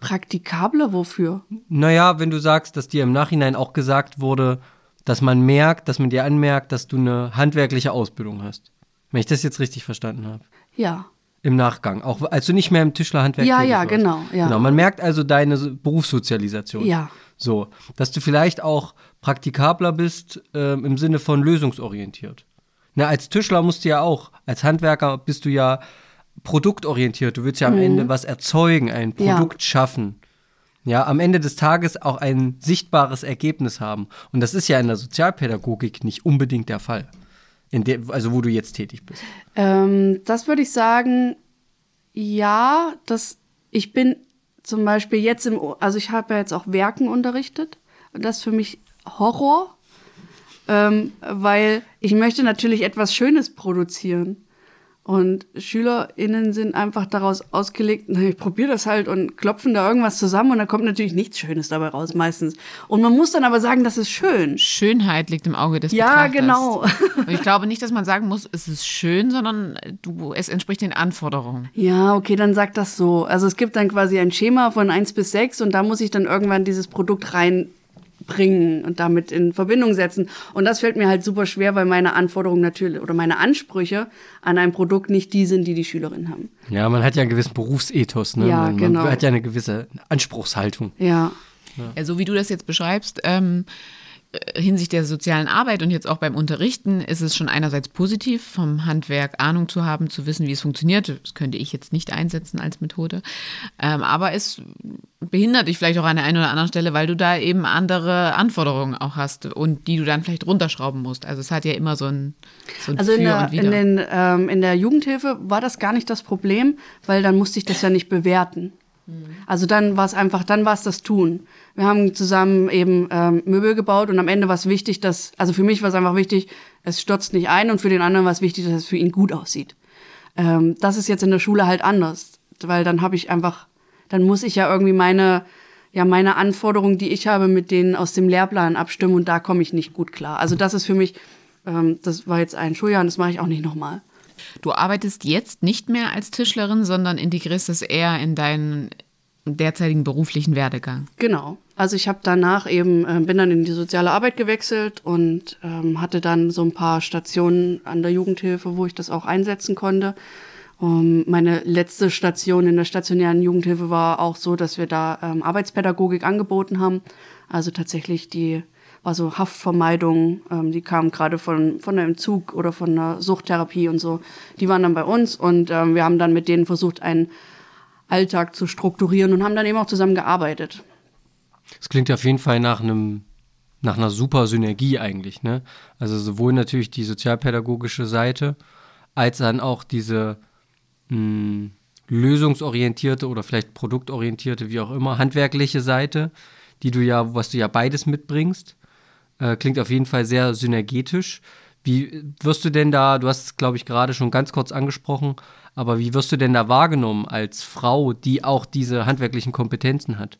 Praktikabler wofür? Naja, wenn du sagst, dass dir im Nachhinein auch gesagt wurde, dass man merkt, dass man dir anmerkt, dass du eine handwerkliche Ausbildung hast. Wenn ich das jetzt richtig verstanden habe. Ja. Im Nachgang, auch als du nicht mehr im Tischlerhandwerk Ja, tätig ja, warst. genau, ja. Genau, man merkt also deine Berufssozialisation. Ja. So, dass du vielleicht auch praktikabler bist ähm, im Sinne von lösungsorientiert. Na, als Tischler musst du ja auch, als Handwerker bist du ja produktorientiert. Du willst ja am Ende was erzeugen, ein Mhm. Ja. Produkt schaffen. Ja, am Ende des Tages auch ein sichtbares Ergebnis haben. Und das ist ja in der Sozialpädagogik nicht unbedingt der Fall. Der, also wo du jetzt tätig bist. Ähm, das würde ich sagen, ja, das, ich bin zum Beispiel jetzt im, also ich habe ja jetzt auch Werken unterrichtet und das ist für mich Horror, ähm, weil ich möchte natürlich etwas Schönes produzieren. Und SchülerInnen sind einfach daraus ausgelegt, na, ich probiere das halt und klopfen da irgendwas zusammen und da kommt natürlich nichts Schönes dabei raus meistens. Und man muss dann aber sagen, das ist schön. Schönheit liegt im Auge des Ja, Betrachters. genau. Und ich glaube nicht, dass man sagen muss, es ist schön, sondern du, es entspricht den Anforderungen. Ja, okay, dann sag das so. Also es gibt dann quasi ein Schema von 1 bis 6 und da muss ich dann irgendwann dieses Produkt reinbringen und damit in Verbindung setzen. Und das fällt mir halt super schwer, weil meine Anforderungen natürlich oder meine Ansprüche an ein Produkt nicht die sind, die die Schülerinnen haben. Ja, man hat ja einen gewissen Berufsethos, ne? Ja, man, genau. man hat ja eine gewisse Anspruchshaltung. Ja. Ja, so wie du das jetzt beschreibst, ähm, hinsichtlich der sozialen Arbeit und jetzt auch beim Unterrichten ist es schon einerseits positiv, vom Handwerk Ahnung zu haben, zu wissen, wie es funktioniert. Das könnte ich jetzt nicht einsetzen als Methode. Ähm, aber es behindert dich vielleicht auch an der einen oder anderen Stelle, weil du da eben andere Anforderungen auch hast und die du dann vielleicht runterschrauben musst. Also es hat ja immer so ein, so ein Also in der, in, den, ähm, in der Jugendhilfe war das gar nicht das Problem, weil dann musste ich das ja nicht bewerten. Also dann war es einfach, dann war es das Tun. Wir haben zusammen eben ähm, Möbel gebaut und am Ende war es wichtig, dass, also für mich war es einfach wichtig, es stürzt nicht ein und für den anderen war es wichtig, dass es für ihn gut aussieht. Ähm, das ist jetzt in der Schule halt anders, weil dann habe ich einfach, dann muss ich ja irgendwie meine, ja, meine Anforderungen, die ich habe, mit denen aus dem Lehrplan abstimmen und da komme ich nicht gut klar. Also das ist für mich, ähm, das war jetzt ein Schuljahr und das mache ich auch nicht nochmal. Du arbeitest jetzt nicht mehr als Tischlerin, sondern integrierst es eher in deinen derzeitigen beruflichen Werdegang. Genau. Also ich habe danach eben, äh, bin dann in die soziale Arbeit gewechselt und ähm, hatte dann so ein paar Stationen an der Jugendhilfe, wo ich das auch einsetzen konnte. Um, meine letzte Station in der stationären Jugendhilfe war auch so, dass wir da ähm, Arbeitspädagogik angeboten haben. Also tatsächlich die war so Haftvermeidung, ähm, die kamen gerade von, von einem Entzug oder von einer Suchttherapie und so. Die waren dann bei uns und ähm, wir haben dann mit denen versucht, einen Alltag zu strukturieren und haben dann eben auch zusammen gearbeitet. Das klingt auf jeden Fall nach einem nach einer super Synergie eigentlich, ne? Also sowohl natürlich die sozialpädagogische Seite, als dann auch diese mh, lösungsorientierte oder vielleicht produktorientierte, wie auch immer, handwerkliche Seite, die du ja, was du ja beides mitbringst. Äh, klingt auf jeden Fall sehr synergetisch. Wie wirst du denn da, du hast es, glaube ich, gerade schon ganz kurz angesprochen, aber wie wirst du denn da wahrgenommen als Frau, die auch diese handwerklichen Kompetenzen hat?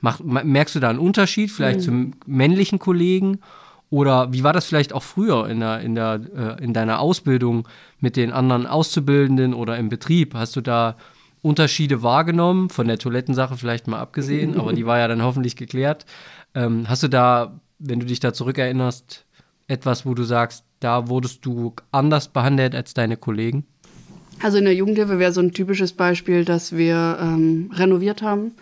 Mach, merkst du da einen Unterschied vielleicht zum männlichen Kollegen? Oder wie war das vielleicht auch früher in, der, in, der, äh, in deiner Ausbildung mit den anderen Auszubildenden oder im Betrieb? Hast du da Unterschiede wahrgenommen? Von der Toilettensache vielleicht mal abgesehen, aber die war ja dann hoffentlich geklärt. Ähm, hast du da, wenn du dich da zurückerinnerst, etwas, wo du sagst, da wurdest du anders behandelt als deine Kollegen? Also in der Jugendhilfe wäre so ein typisches Beispiel, dass wir ähm, renoviert haben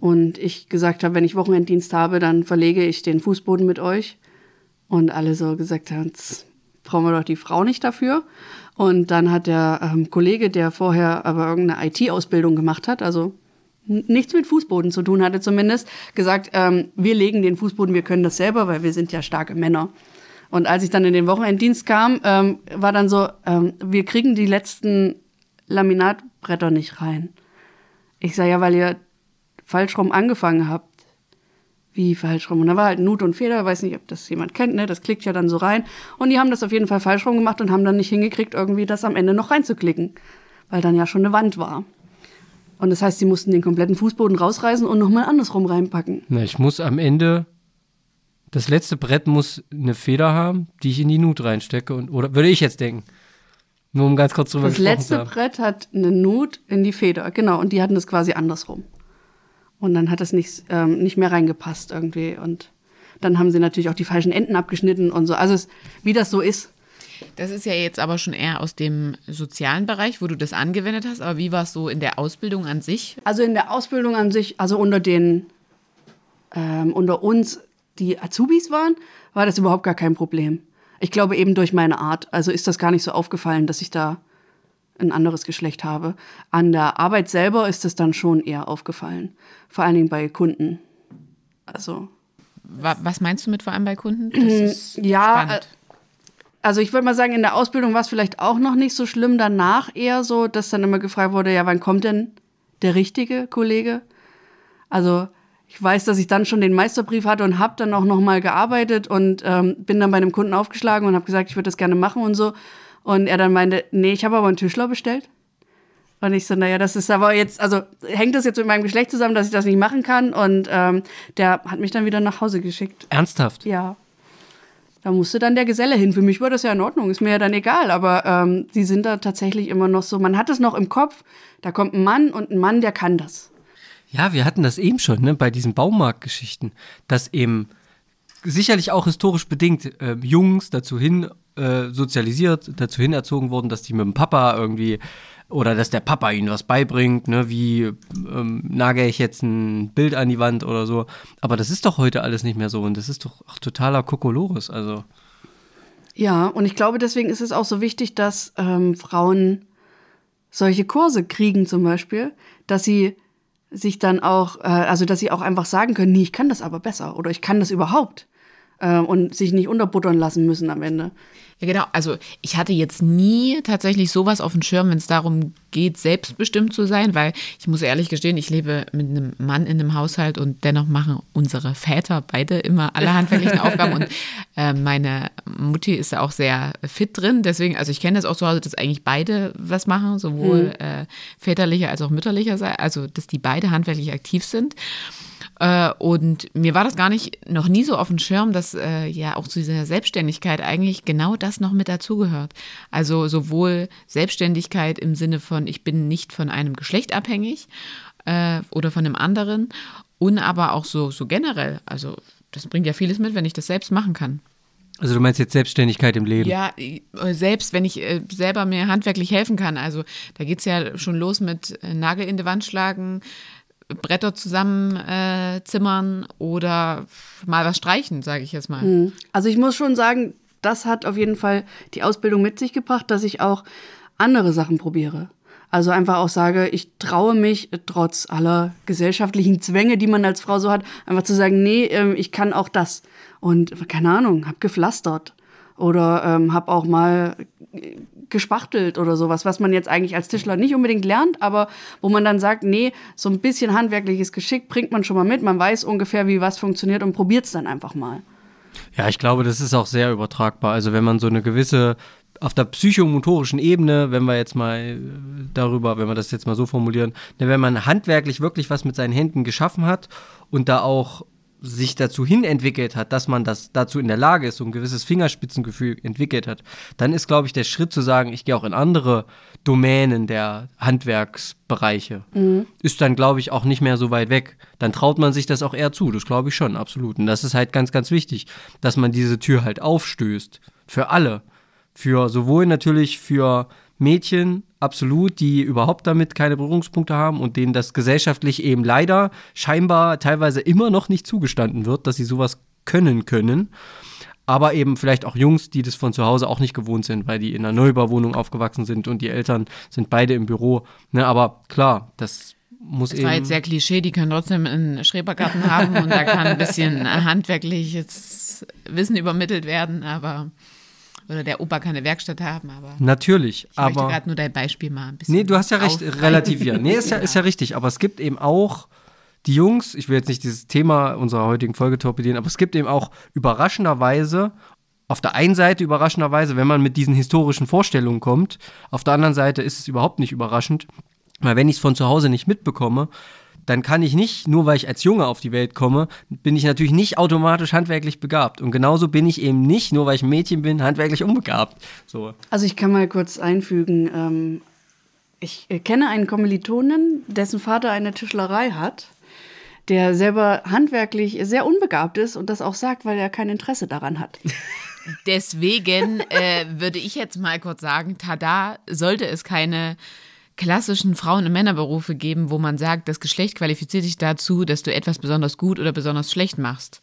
und ich gesagt habe, wenn ich Wochenenddienst habe, dann verlege ich den Fußboden mit euch. Und alle so gesagt haben, "Tz, brauchen wir doch die Frau nicht dafür. Und dann hat der ähm, Kollege, der vorher aber irgendeine IT-Ausbildung gemacht hat, also nichts mit Fußboden zu tun hatte zumindest, gesagt, ähm, wir legen den Fußboden, wir können das selber, weil wir sind ja starke Männer. Und als ich dann in den Wochenenddienst kam, ähm, war dann so, ähm, wir kriegen die letzten Laminatbretter nicht rein. Ich sage ja, weil ihr falsch rum angefangen habt. Wie falsch rum? Und da war halt Nut und Feder, weiß nicht, ob das jemand kennt, ne? Das klickt ja dann so rein. Und die haben das auf jeden Fall falsch rum gemacht und haben dann nicht hingekriegt, irgendwie das am Ende noch reinzuklicken. Weil dann ja schon eine Wand war. Und das heißt, sie mussten den kompletten Fußboden rausreißen und nochmal andersrum reinpacken. Na, ich muss am Ende, das letzte Brett muss eine Feder haben, die ich in die Nut reinstecke. Und, oder würde ich jetzt denken. Nur um ganz kurz drüber Das gesprochen zu letzte. Brett hat eine Nut in die Feder, genau. Und die hatten das quasi andersrum. Und dann hat das nicht, ähm, nicht mehr reingepasst irgendwie. Und dann haben sie natürlich auch die falschen Enden abgeschnitten und so. Also es, wie das so ist. Das ist ja jetzt aber schon eher aus dem sozialen Bereich, wo du das angewendet hast. Aber wie war es so in der Ausbildung an sich? Also in der Ausbildung an sich, also unter den, ähm, unter uns, die Azubis waren, war das überhaupt gar kein Problem. Ich glaube eben durch meine Art. Also ist das gar nicht so aufgefallen, dass ich da ein anderes Geschlecht habe. An der Arbeit selber ist es dann schon eher aufgefallen. Vor allen Dingen bei Kunden. Also Wa- Was meinst du mit vor allem bei Kunden? Das ist ja, spannend. Also ich würde mal sagen, in der Ausbildung war es vielleicht auch noch nicht so schlimm. Danach eher so, dass dann immer gefragt wurde, ja, wann kommt denn der richtige Kollege? Also ich weiß, dass ich dann schon den Meisterbrief hatte und habe dann auch noch mal gearbeitet und ähm, bin dann bei einem Kunden aufgeschlagen und habe gesagt, ich würde das gerne machen und so. Und er dann meinte, nee, ich habe aber einen Tischler bestellt. Und ich so, naja, das ist aber jetzt, also hängt das jetzt mit meinem Geschlecht zusammen, dass ich das nicht machen kann? Und ähm, der hat mich dann wieder nach Hause geschickt. Ernsthaft? Ja. Da musste dann der Geselle hin. Für mich war das ja in Ordnung, ist mir ja dann egal. Aber ähm, sie sind da tatsächlich immer noch so. Man hat es noch im Kopf, da kommt ein Mann und ein Mann, der kann das. Ja, wir hatten das eben schon, ne, bei diesen Baumarktgeschichten, dass eben sicherlich auch historisch bedingt äh, Jungs dazu hin äh, sozialisiert, dazu hin erzogen wurden, dass die mit dem Papa irgendwie oder dass der Papa ihnen was beibringt, ne, wie ähm, nagel ich jetzt ein Bild an die Wand oder so. Aber das ist doch heute alles nicht mehr so und das ist doch ach, totaler Kokolores. Also Ja, und ich glaube, deswegen ist es auch so wichtig, dass ähm, Frauen solche Kurse kriegen zum Beispiel, dass sie sich dann auch, äh, also dass sie auch einfach sagen können, nee, ich kann das aber besser oder ich kann das überhaupt äh, und sich nicht unterbuttern lassen müssen am Ende. Ja, genau. Also ich hatte jetzt nie tatsächlich sowas auf dem Schirm, wenn es darum geht, selbstbestimmt zu sein, weil ich muss ehrlich gestehen, ich lebe mit einem Mann in einem Haushalt und dennoch machen unsere Väter beide immer alle handwerklichen Aufgaben und äh, meine Mutti ist da auch sehr fit drin. Deswegen, also ich kenne das auch zu Hause, dass eigentlich beide was machen, sowohl äh, väterlicher als auch mütterlicher also dass die beide handwerklich aktiv sind. Äh, und mir war das gar nicht, noch nie so auf dem Schirm, dass äh, ja auch zu dieser Selbstständigkeit eigentlich genau das noch mit dazugehört. Also sowohl Selbstständigkeit im Sinne von, ich bin nicht von einem Geschlecht abhängig äh, oder von einem anderen und aber auch so, so generell. Also das bringt ja vieles mit, wenn ich das selbst machen kann. Also du meinst jetzt Selbstständigkeit im Leben? Ja, äh, selbst wenn ich äh, selber mir handwerklich helfen kann. Also da geht es ja schon los mit äh, Nagel in die Wand schlagen, Bretter zusammenzimmern äh, oder mal was streichen, sage ich jetzt mal. Also ich muss schon sagen, das hat auf jeden Fall die Ausbildung mit sich gebracht, dass ich auch andere Sachen probiere. Also einfach auch sage, ich traue mich trotz aller gesellschaftlichen Zwänge, die man als Frau so hat, einfach zu sagen, nee, ähm, ich kann auch das. Und keine Ahnung, hab gepflastert oder ähm, hab auch mal gespachtelt oder sowas, was man jetzt eigentlich als Tischler nicht unbedingt lernt, aber wo man dann sagt, nee, so ein bisschen handwerkliches Geschick bringt man schon mal mit, man weiß ungefähr, wie was funktioniert und probiert es dann einfach mal. Ja, ich glaube, das ist auch sehr übertragbar. Also wenn man so eine gewisse, auf der psychomotorischen Ebene, wenn wir jetzt mal äh, darüber, wenn wir das jetzt mal so formulieren, ne, wenn man handwerklich wirklich was mit seinen Händen geschaffen hat und da auch sich dazu hin entwickelt hat, dass man das dazu in der Lage ist, so ein gewisses Fingerspitzengefühl entwickelt hat, dann ist, glaube ich, der Schritt zu sagen, ich gehe auch in andere Domänen der Handwerksbereiche, ist dann, glaube ich, auch nicht mehr so weit weg. Dann traut man sich das auch eher zu, das glaube ich schon, absolut. Und das ist halt ganz, ganz wichtig, dass man diese Tür halt aufstößt. Für alle. Für sowohl natürlich für Mädchen, absolut, die überhaupt damit keine Berührungspunkte haben und denen das gesellschaftlich eben leider scheinbar teilweise immer noch nicht zugestanden wird, dass sie sowas können können. Aber eben vielleicht auch Jungs, die das von zu Hause auch nicht gewohnt sind, weil die in einer Neubauwohnung aufgewachsen sind und die Eltern sind beide im Büro. Ne, aber klar, das muss Das eben. war jetzt sehr Klischee, die können trotzdem einen Schrebergarten haben und da kann ein bisschen handwerkliches Wissen übermittelt werden, aber oder der Opa kann eine Werkstatt haben, aber Natürlich, ich aber. gerade nur dein Beispiel mal ein bisschen. Nee, du hast ja recht, relativieren. Nee, ist ja, ist ja richtig. Aber es gibt eben auch die Jungs, ich will jetzt nicht dieses Thema unserer heutigen Folge torpedieren, aber es gibt eben auch überraschenderweise, auf der einen Seite überraschenderweise, wenn man mit diesen historischen Vorstellungen kommt, auf der anderen Seite ist es überhaupt nicht überraschend, weil wenn ich es von zu Hause nicht mitbekomme, dann kann ich nicht, nur weil ich als Junge auf die Welt komme, bin ich natürlich nicht automatisch handwerklich begabt. Und genauso bin ich eben nicht, nur weil ich ein Mädchen bin, handwerklich unbegabt. So. Also ich kann mal kurz einfügen, ähm, ich äh, kenne einen Kommilitonen, dessen Vater eine Tischlerei hat, der selber handwerklich sehr unbegabt ist und das auch sagt, weil er kein Interesse daran hat. Deswegen äh, würde ich jetzt mal kurz sagen, tada, sollte es keine klassischen Frauen- und Männerberufe geben, wo man sagt, das Geschlecht qualifiziert dich dazu, dass du etwas besonders gut oder besonders schlecht machst.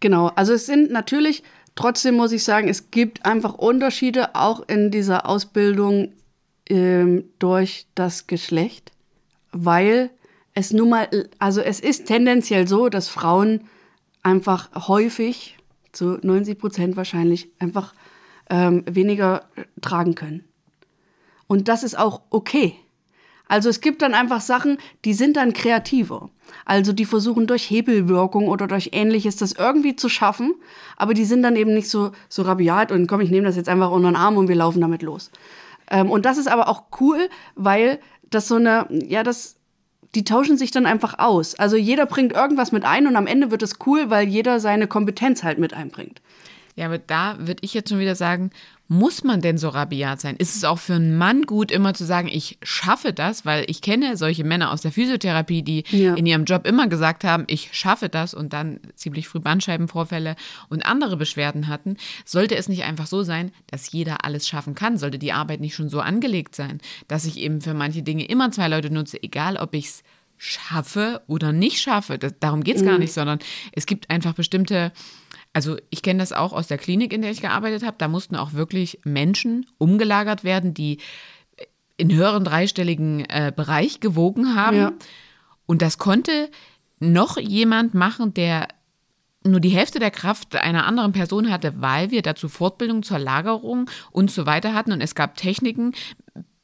Genau, also es sind natürlich, trotzdem muss ich sagen, es gibt einfach Unterschiede auch in dieser Ausbildung ähm, durch das Geschlecht, weil es nun mal, also es ist tendenziell so, dass Frauen einfach häufig, zu 90 Prozent wahrscheinlich, einfach ähm, weniger tragen können. Und das ist auch okay. Also es gibt dann einfach Sachen, die sind dann kreativer. Also die versuchen durch Hebelwirkung oder durch ähnliches das irgendwie zu schaffen, aber die sind dann eben nicht so, so rabiat und komm, ich nehme das jetzt einfach unter den Arm und wir laufen damit los. Ähm, und das ist aber auch cool, weil das so eine, ja, das, die tauschen sich dann einfach aus. Also jeder bringt irgendwas mit ein und am Ende wird es cool, weil jeder seine Kompetenz halt mit einbringt. Ja, aber da würde ich jetzt schon wieder sagen, muss man denn so rabiat sein? Ist es auch für einen Mann gut, immer zu sagen, ich schaffe das? Weil ich kenne solche Männer aus der Physiotherapie, die Ja. in ihrem Job immer gesagt haben, ich schaffe das und dann ziemlich früh Bandscheibenvorfälle und andere Beschwerden hatten. Sollte es nicht einfach so sein, dass jeder alles schaffen kann? Sollte die Arbeit nicht schon so angelegt sein, dass ich eben für manche Dinge immer zwei Leute nutze, egal ob ich es schaffe oder nicht schaffe? Das, darum geht es gar nicht, sondern es gibt einfach bestimmte also ich kenne das auch aus der Klinik, in der ich gearbeitet habe. Da mussten auch wirklich Menschen umgelagert werden, die in höheren dreistelligen äh, Bereich gewogen haben. Ja. Und das konnte noch jemand machen, der nur die Hälfte der Kraft einer anderen Person hatte, weil wir dazu Fortbildung zur Lagerung und so weiter hatten. Und es gab Techniken,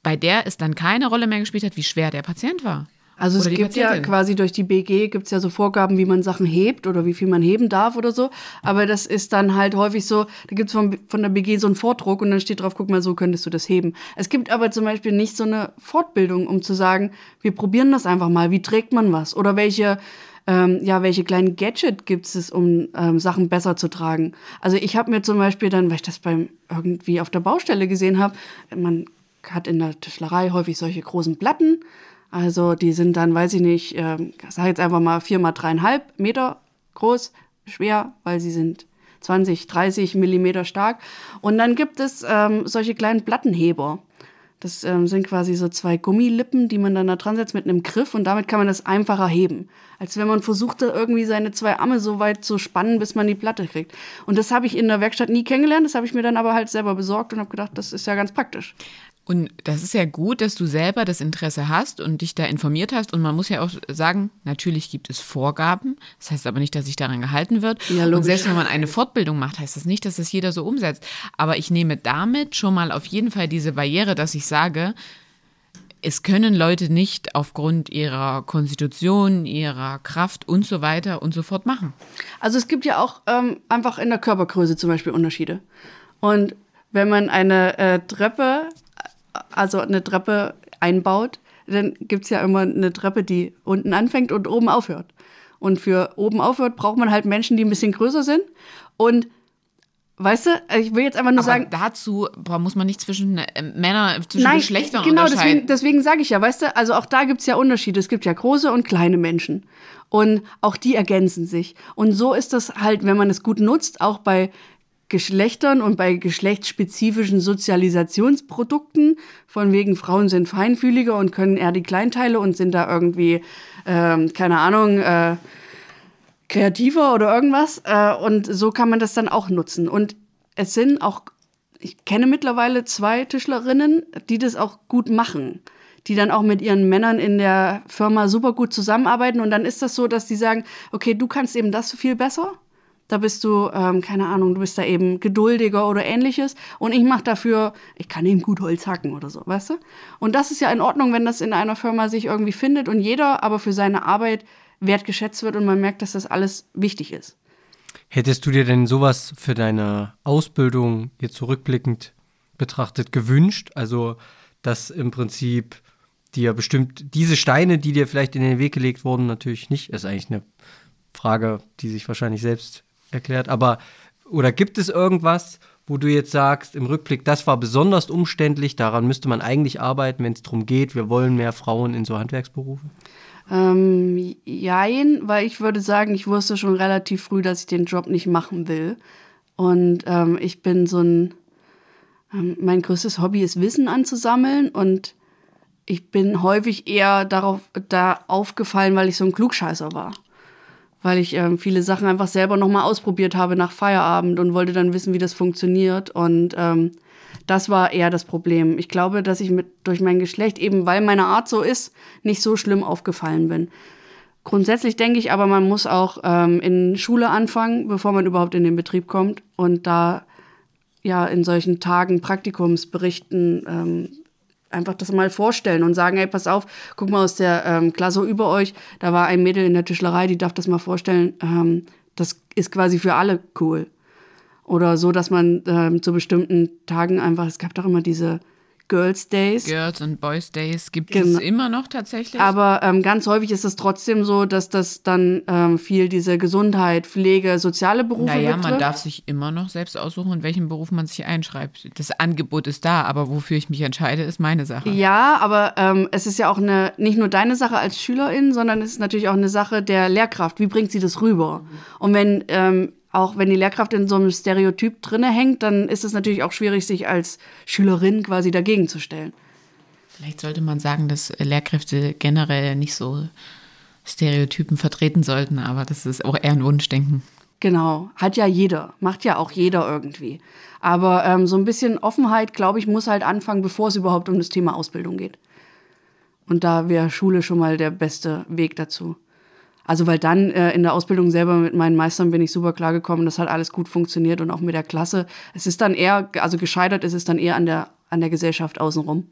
bei der es dann keine Rolle mehr gespielt hat, wie schwer der Patient war. Also es Oder die gibt ja Patientin. quasi durch die BG gibt es ja so Vorgaben, wie man Sachen hebt oder wie viel man heben darf oder so. Aber das ist dann halt häufig so, da gibt es von, von der BG so einen Vordruck und dann steht drauf, guck mal, so könntest du das heben. Es gibt aber zum Beispiel nicht so eine Fortbildung, um zu sagen, wir probieren das einfach mal, wie trägt man was? Oder welche, ähm, ja, welche kleinen Gadget gibt es, um ähm, Sachen besser zu tragen? Also ich habe mir zum Beispiel dann, weil ich das beim irgendwie auf der Baustelle gesehen habe, man hat in der Tischlerei häufig solche großen Platten. Also die sind dann, weiß ich nicht, ähm, ich sage jetzt einfach mal vier mal dreieinhalb Meter groß, schwer, weil sie sind 20, 30 Millimeter stark. Und dann gibt es ähm, solche kleinen Plattenheber. Das ähm, sind quasi so zwei Gummilippen, die man dann da dran setzt mit einem Griff und damit kann man das einfacher heben. Als wenn man versuchte, irgendwie seine zwei Arme so weit zu spannen, bis man die Platte kriegt. Und das habe ich in der Werkstatt nie kennengelernt, das habe ich mir dann aber halt selber besorgt und habe gedacht, das ist ja ganz praktisch. Und das ist ja gut, dass du selber das Interesse hast und dich da informiert hast. Und man muss ja auch sagen, natürlich gibt es Vorgaben. Das heißt aber nicht, dass sich daran gehalten wird. Ja, und selbst wenn man eine Fortbildung macht, heißt das nicht, dass das jeder so umsetzt. Aber ich nehme damit schon mal auf jeden Fall diese Barriere, dass ich sage, es können Leute nicht aufgrund ihrer Konstitution, ihrer Kraft und so weiter und so fort machen. Also es gibt ja auch ähm, einfach in der Körpergröße zum Beispiel Unterschiede. Und wenn man eine äh, Treppe, also eine Treppe einbaut, dann gibt es ja immer eine Treppe, die unten anfängt und oben aufhört. Und für oben aufhört braucht man halt Menschen, die ein bisschen größer sind. Und weißt du, ich will jetzt einfach nur Aber sagen, dazu boah, muss man nicht zwischen äh, Männern, zwischen Nein, Geschlechtern genau, unterscheiden. deswegen, deswegen sage ich ja, weißt du, also auch da gibt's ja Unterschiede. Es gibt ja große und kleine Menschen. Und auch die ergänzen sich. Und so ist das halt, wenn man es gut nutzt, auch bei Geschlechtern und bei geschlechtsspezifischen Sozialisationsprodukten. Von wegen Frauen sind feinfühliger und können eher die Kleinteile und sind da irgendwie, ähm, keine Ahnung, äh, kreativer oder irgendwas. Äh, und so kann man das dann auch nutzen. Und es sind auch, ich kenne mittlerweile zwei Tischlerinnen, die das auch gut machen. die dann auch mit ihren Männern in der Firma super gut zusammenarbeiten. Und dann ist das so, dass die sagen, okay, du kannst eben das viel besser. Da bist du, ähm, keine Ahnung, du bist da eben geduldiger oder ähnliches. Und ich mache dafür, ich kann eben gut Holz hacken oder so, weißt du? Und das ist ja in Ordnung, wenn das in einer Firma sich irgendwie findet und jeder aber für seine Arbeit wertgeschätzt wird und man merkt, dass das alles wichtig ist. Hättest du dir denn sowas für deine Ausbildung jetzt zurückblickend betrachtet gewünscht? Also, dass im Prinzip dir bestimmt diese Steine, die dir vielleicht in den Weg gelegt wurden, natürlich nicht, ist eigentlich eine Frage, die sich wahrscheinlich selbst erklärt, aber oder gibt es irgendwas, wo du jetzt sagst, im Rückblick, das war besonders umständlich, daran müsste man eigentlich arbeiten, wenn es darum geht, wir wollen mehr Frauen in so Handwerksberufe? Ähm, jein, weil ich würde sagen, ich wusste schon relativ früh, dass ich den Job nicht machen will. Und ähm, ich bin so ein, ähm, mein größtes Hobby ist Wissen anzusammeln und ich bin häufig eher darauf da aufgefallen, weil ich so ein Klugscheißer war. Weil ich ähm, viele Sachen einfach selber nochmal ausprobiert habe nach Feierabend und wollte dann wissen, wie das funktioniert. Und ähm, das war eher das Problem. Ich glaube, dass ich mit, durch mein Geschlecht, eben weil meine Art so ist, nicht so schlimm aufgefallen bin. Grundsätzlich denke ich aber, man muss auch ähm, in Schule anfangen, bevor man überhaupt in den Betrieb kommt und da ja in solchen Tagen Praktikumsberichten ähm, einfach das mal vorstellen und sagen, hey, pass auf, guck mal aus der ähm, Klasse über euch, da war ein Mädel in der Tischlerei, die darf das mal vorstellen, ähm, das ist quasi für alle cool. Oder so, dass man ähm, zu bestimmten Tagen einfach, es gab doch immer diese Girls Days. Girls und Boys Days gibt genau. es immer noch tatsächlich. Aber ähm, ganz häufig ist es trotzdem so, dass das dann ähm, viel diese Gesundheit, Pflege, soziale Berufe naja, betrifft. man darf sich immer noch selbst aussuchen, in welchem Beruf man sich einschreibt. Das Angebot ist da, aber wofür ich mich entscheide, ist meine Sache. Ja, aber ähm, es ist ja auch eine, nicht nur deine Sache als Schülerin, sondern es ist natürlich auch eine Sache der Lehrkraft. Wie bringt sie das rüber? Und wenn ähm, auch wenn die Lehrkraft in so einem Stereotyp drinne hängt, dann ist es natürlich auch schwierig, sich als Schülerin quasi dagegen zu stellen. Vielleicht sollte man sagen, dass Lehrkräfte generell nicht so Stereotypen vertreten sollten, aber das ist auch eher ein Wunschdenken. Genau, hat ja jeder, macht ja auch jeder irgendwie. Aber ähm, so ein bisschen Offenheit, glaube ich, muss halt anfangen, bevor es überhaupt um das Thema Ausbildung geht. Und da wäre Schule schon mal der beste Weg dazu. Also weil dann äh, in der Ausbildung selber mit meinen Meistern bin ich super klargekommen, das hat alles gut funktioniert und auch mit der Klasse. Es ist dann eher, also gescheitert ist es dann eher an der, an der Gesellschaft außenrum.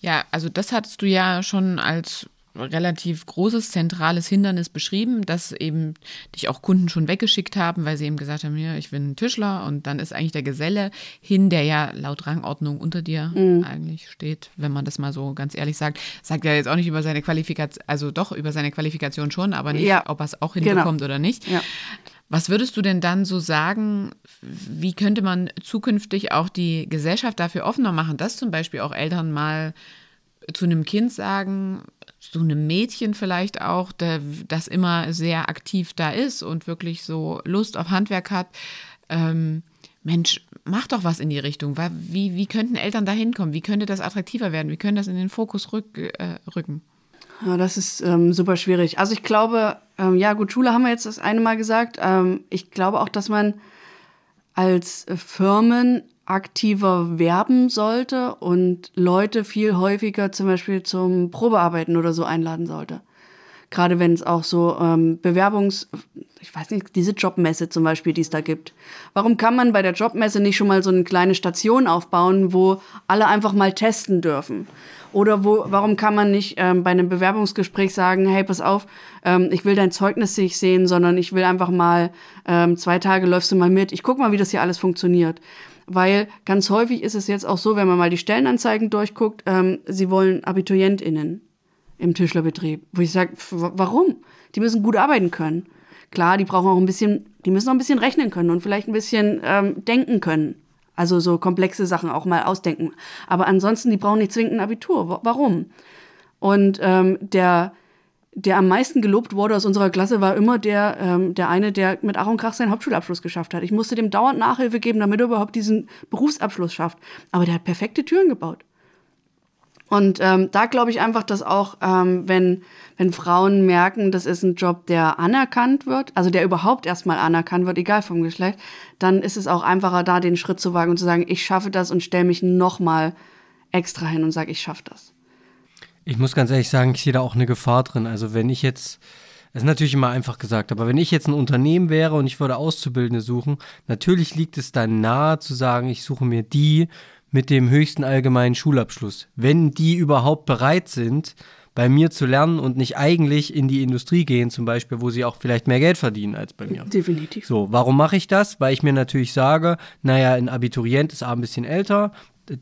Ja, also das hattest du ja schon als relativ großes zentrales Hindernis beschrieben, dass eben dich auch Kunden schon weggeschickt haben, weil sie eben gesagt haben, ja, ich bin ein Tischler und dann ist eigentlich der Geselle hin, der ja laut Rangordnung unter dir mhm. eigentlich steht, wenn man das mal so ganz ehrlich sagt. Sagt ja jetzt auch nicht über seine Qualifikation, also doch über seine Qualifikation schon, aber nicht, ja. ob er es auch genau. hinbekommt genau. oder nicht. Ja. Was würdest du denn dann so sagen, wie könnte man zukünftig auch die Gesellschaft dafür offener machen, dass zum Beispiel auch Eltern mal zu einem Kind sagen, so einem Mädchen vielleicht auch, der, das immer sehr aktiv da ist und wirklich so Lust auf Handwerk hat, ähm, Mensch, mach doch was in die Richtung. Wie, wie könnten Eltern da hinkommen? Wie könnte das attraktiver werden? Wie können das in den Fokus rück, äh, rücken? Ja, das ist ähm, super schwierig. Also ich glaube, ähm, ja gut, Schule haben wir jetzt das eine Mal gesagt. Ähm, ich glaube auch, dass man als Firmen aktiver werben sollte und Leute viel häufiger zum Beispiel zum Probearbeiten oder so einladen sollte. Gerade wenn es auch so ähm, Bewerbungs, ich weiß nicht, diese Jobmesse zum Beispiel, die es da gibt. Warum kann man bei der Jobmesse nicht schon mal so eine kleine Station aufbauen, wo alle einfach mal testen dürfen? Oder wo, warum kann man nicht ähm, bei einem Bewerbungsgespräch sagen, hey, pass auf, ähm, ich will dein Zeugnis nicht sehen, sondern ich will einfach mal ähm, zwei Tage läufst du mal mit. Ich guck mal, wie das hier alles funktioniert weil ganz häufig ist es jetzt auch so, wenn man mal die Stellenanzeigen durchguckt, ähm, sie wollen AbiturientInnen im Tischlerbetrieb. Wo ich sage, warum? Die müssen gut arbeiten können. Klar, die brauchen auch ein bisschen, die müssen auch ein bisschen rechnen können und vielleicht ein bisschen ähm, denken können. Also so komplexe Sachen auch mal ausdenken. Aber ansonsten, die brauchen nicht zwingend ein Abitur. Warum? Und ähm, der, der am meisten gelobt wurde aus unserer Klasse, war immer der, ähm, der eine, der mit Ach und Krach seinen Hauptschulabschluss geschafft hat. Ich musste dem dauernd Nachhilfe geben, damit er überhaupt diesen Berufsabschluss schafft. Aber der hat perfekte Türen gebaut. Und ähm, da glaube ich einfach, dass auch, ähm, wenn, wenn Frauen merken, das ist ein Job, der anerkannt wird, also der überhaupt erstmal anerkannt wird, egal vom Geschlecht, dann ist es auch einfacher, da den Schritt zu wagen und zu sagen, ich schaffe das und stelle mich nochmal extra hin und sage, ich schaffe das. Ich muss ganz ehrlich sagen, ich sehe da auch eine Gefahr drin. Also wenn ich jetzt, das ist natürlich immer einfach gesagt, aber wenn ich jetzt ein Unternehmen wäre und ich würde Auszubildende suchen, natürlich liegt es dann nahe zu sagen, ich suche mir die mit dem höchsten allgemeinen Schulabschluss. Wenn die überhaupt bereit sind, bei mir zu lernen und nicht eigentlich in die Industrie gehen, zum Beispiel, wo sie auch vielleicht mehr Geld verdienen als bei mir. Definitiv. So, warum mache ich das? Weil ich mir natürlich sage, naja, ein Abiturient ist A ein bisschen älter,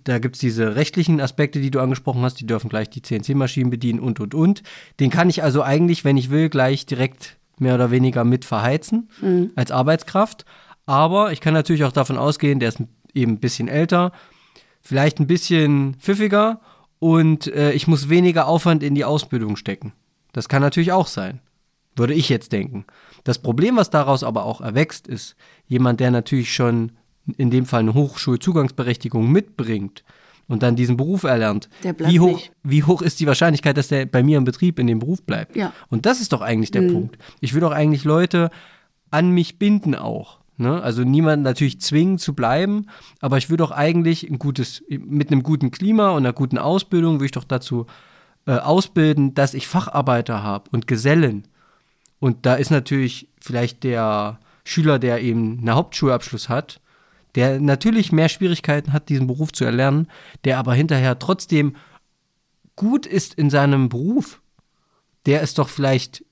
da gibt es diese rechtlichen Aspekte, die du angesprochen hast, die dürfen gleich die CNC-Maschinen bedienen und, und, und. Den kann ich also eigentlich, wenn ich will, gleich direkt mehr oder weniger mit verheizen mhm. als Arbeitskraft. Aber ich kann natürlich auch davon ausgehen, der ist eben ein bisschen älter, vielleicht ein bisschen pfiffiger und äh, ich muss weniger Aufwand in die Ausbildung stecken. Das kann natürlich auch sein, würde ich jetzt denken. Das Problem, was daraus aber auch erwächst, ist jemand, der natürlich schon in dem Fall eine Hochschulzugangsberechtigung mitbringt und dann diesen Beruf erlernt, wie hoch, wie hoch ist die Wahrscheinlichkeit, dass der bei mir im Betrieb in dem Beruf bleibt? Ja. Und das ist doch eigentlich der mhm. Punkt. Ich will doch eigentlich Leute an mich binden auch. Ne? Also niemanden natürlich zwingen zu bleiben, aber ich würde doch eigentlich ein gutes, mit einem guten Klima und einer guten Ausbildung, würde ich doch dazu äh, ausbilden, dass ich Facharbeiter habe und Gesellen. Und da ist natürlich vielleicht der Schüler, der eben einen Hauptschulabschluss hat, der natürlich mehr Schwierigkeiten hat, diesen Beruf zu erlernen, der aber hinterher trotzdem gut ist in seinem Beruf, der ist doch vielleicht,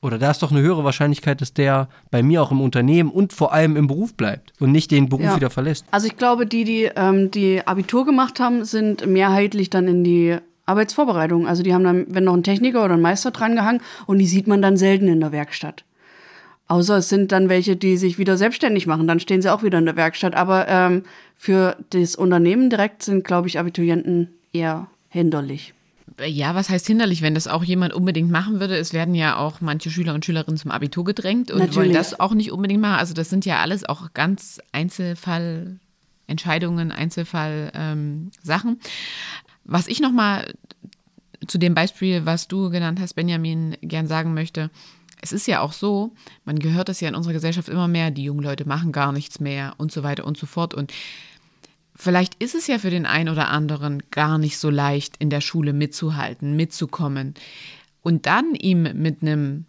oder da ist doch eine höhere Wahrscheinlichkeit, dass der bei mir auch im Unternehmen und vor allem im Beruf bleibt und nicht den Beruf ja. wieder verlässt. Also ich glaube, die, die ähm, die Abitur gemacht haben, sind mehrheitlich dann in die Arbeitsvorbereitung. Also die haben dann, wenn noch ein Techniker oder ein Meister dran gehangen und die sieht man dann selten in der Werkstatt. Außer es sind dann welche, die sich wieder selbstständig machen, dann stehen sie auch wieder in der Werkstatt. Aber ähm, für das Unternehmen direkt sind, glaube ich, Abiturienten eher hinderlich. Ja, was heißt hinderlich, wenn das auch jemand unbedingt machen würde? Es werden ja auch manche Schüler und Schülerinnen zum Abitur gedrängt und Natürlich. wollen das auch nicht unbedingt machen. Also das sind ja alles auch ganz Einzelfallentscheidungen, Einzelfallsachen. Ähm, was ich nochmal zu dem Beispiel, was du genannt hast, Benjamin, gern sagen möchte, es ist ja auch so, man gehört es ja in unserer Gesellschaft immer mehr, die jungen Leute machen gar nichts mehr und so weiter und so fort. Und vielleicht ist es ja für den einen oder anderen gar nicht so leicht, in der Schule mitzuhalten, mitzukommen. Und dann ihm mit einem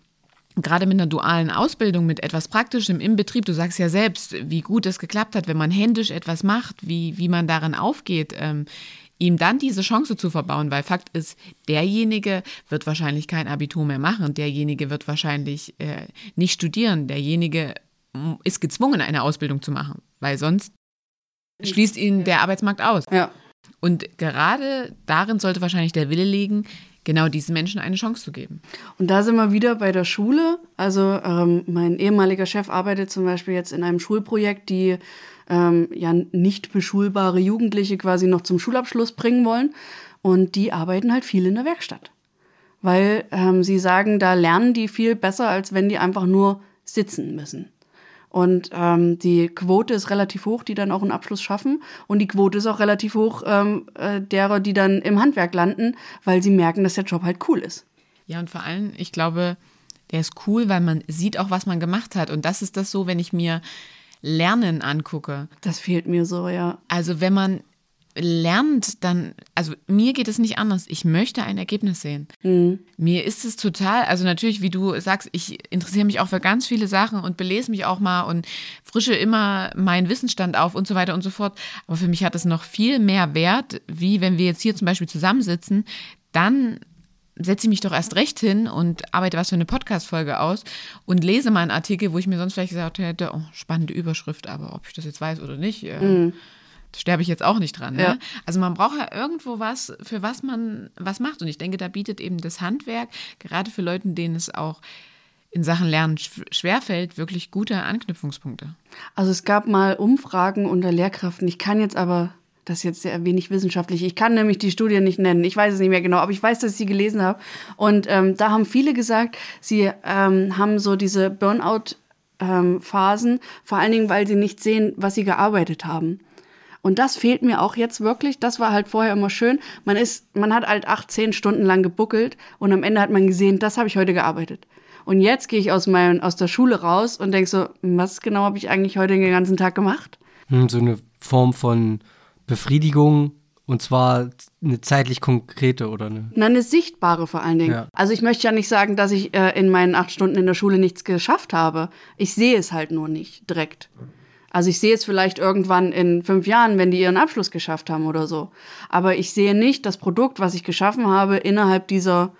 gerade mit einer dualen Ausbildung, mit etwas Praktischem im Betrieb, du sagst ja selbst, wie gut es geklappt hat, wenn man händisch etwas macht, wie, wie man darin aufgeht. Ähm, ihm dann diese Chance zu verbauen, weil Fakt ist, derjenige wird wahrscheinlich kein Abitur mehr machen, derjenige wird wahrscheinlich äh, nicht studieren, derjenige ist gezwungen, eine Ausbildung zu machen, weil sonst schließt ihn der Arbeitsmarkt aus. Ja. Und gerade darin sollte wahrscheinlich der Wille liegen, genau diesen Menschen eine Chance zu geben. Und da sind wir wieder bei der Schule. Also ähm, mein ehemaliger Chef arbeitet zum Beispiel jetzt in einem Schulprojekt, die ähm, ja nicht beschulbare Jugendliche quasi noch zum Schulabschluss bringen wollen. Und die arbeiten halt viel in der Werkstatt. Weil ähm, sie sagen, da lernen die viel besser, als wenn die einfach nur sitzen müssen. Und ähm, die Quote ist relativ hoch, die dann auch einen Abschluss schaffen. Und die Quote ist auch relativ hoch ähm, äh, derer, die dann im Handwerk landen, weil sie merken, dass der Job halt cool ist. Ja, und vor allem, ich glaube, der ist cool, weil man sieht auch, was man gemacht hat. Und das ist das so, wenn ich mir Lernen angucke. Das fehlt mir so, ja. Also wenn man lernt, dann, also mir geht es nicht anders. Ich möchte ein Ergebnis sehen. Mhm. Mir ist es total, also natürlich, wie du sagst, ich interessiere mich auch für ganz viele Sachen und belese mich auch mal und frische immer meinen Wissensstand auf und so weiter und so fort. Aber für mich hat es noch viel mehr Wert, wie wenn wir jetzt hier zum Beispiel zusammensitzen, dann setze ich mich doch erst recht hin und arbeite was für eine Podcast-Folge aus und lese mal einen Artikel, wo ich mir sonst vielleicht gesagt hätte, oh, spannende Überschrift, aber ob ich das jetzt weiß oder nicht, äh, mm. sterbe ich jetzt auch nicht dran. Ne? Ja. Also man braucht ja irgendwo was, für was man was macht. Und ich denke, da bietet eben das Handwerk, gerade für Leute, denen es auch in Sachen Lernen schwerfällt, wirklich gute Anknüpfungspunkte. Also es gab mal Umfragen unter Lehrkräften. Ich kann jetzt aber das ist jetzt sehr wenig wissenschaftlich. Ich kann nämlich die Studie nicht nennen. Ich weiß es nicht mehr genau, aber ich weiß, dass ich sie gelesen habe. Und ähm, da haben viele gesagt, sie ähm, haben so diese Burnout-Phasen, ähm, vor allen Dingen, weil sie nicht sehen, was sie gearbeitet haben. Und das fehlt mir auch jetzt wirklich. Das war halt vorher immer schön. Man ist, man hat halt acht, zehn Stunden lang gebuckelt und am Ende hat man gesehen, das habe ich heute gearbeitet. Und jetzt gehe ich aus, mein, aus der Schule raus und denke so, was genau habe ich eigentlich heute den ganzen Tag gemacht? Hm, so eine Form von Befriedigung Und zwar eine zeitlich konkrete oder eine. Na, eine sichtbare vor allen Dingen. Ja. Also ich möchte ja nicht sagen, dass ich äh, in meinen acht Stunden in der Schule nichts geschafft habe. Ich sehe es halt nur nicht direkt. Also ich sehe es vielleicht irgendwann in fünf Jahren, wenn die ihren Abschluss geschafft haben oder so. Aber ich sehe nicht das Produkt, was ich geschaffen habe, innerhalb dieser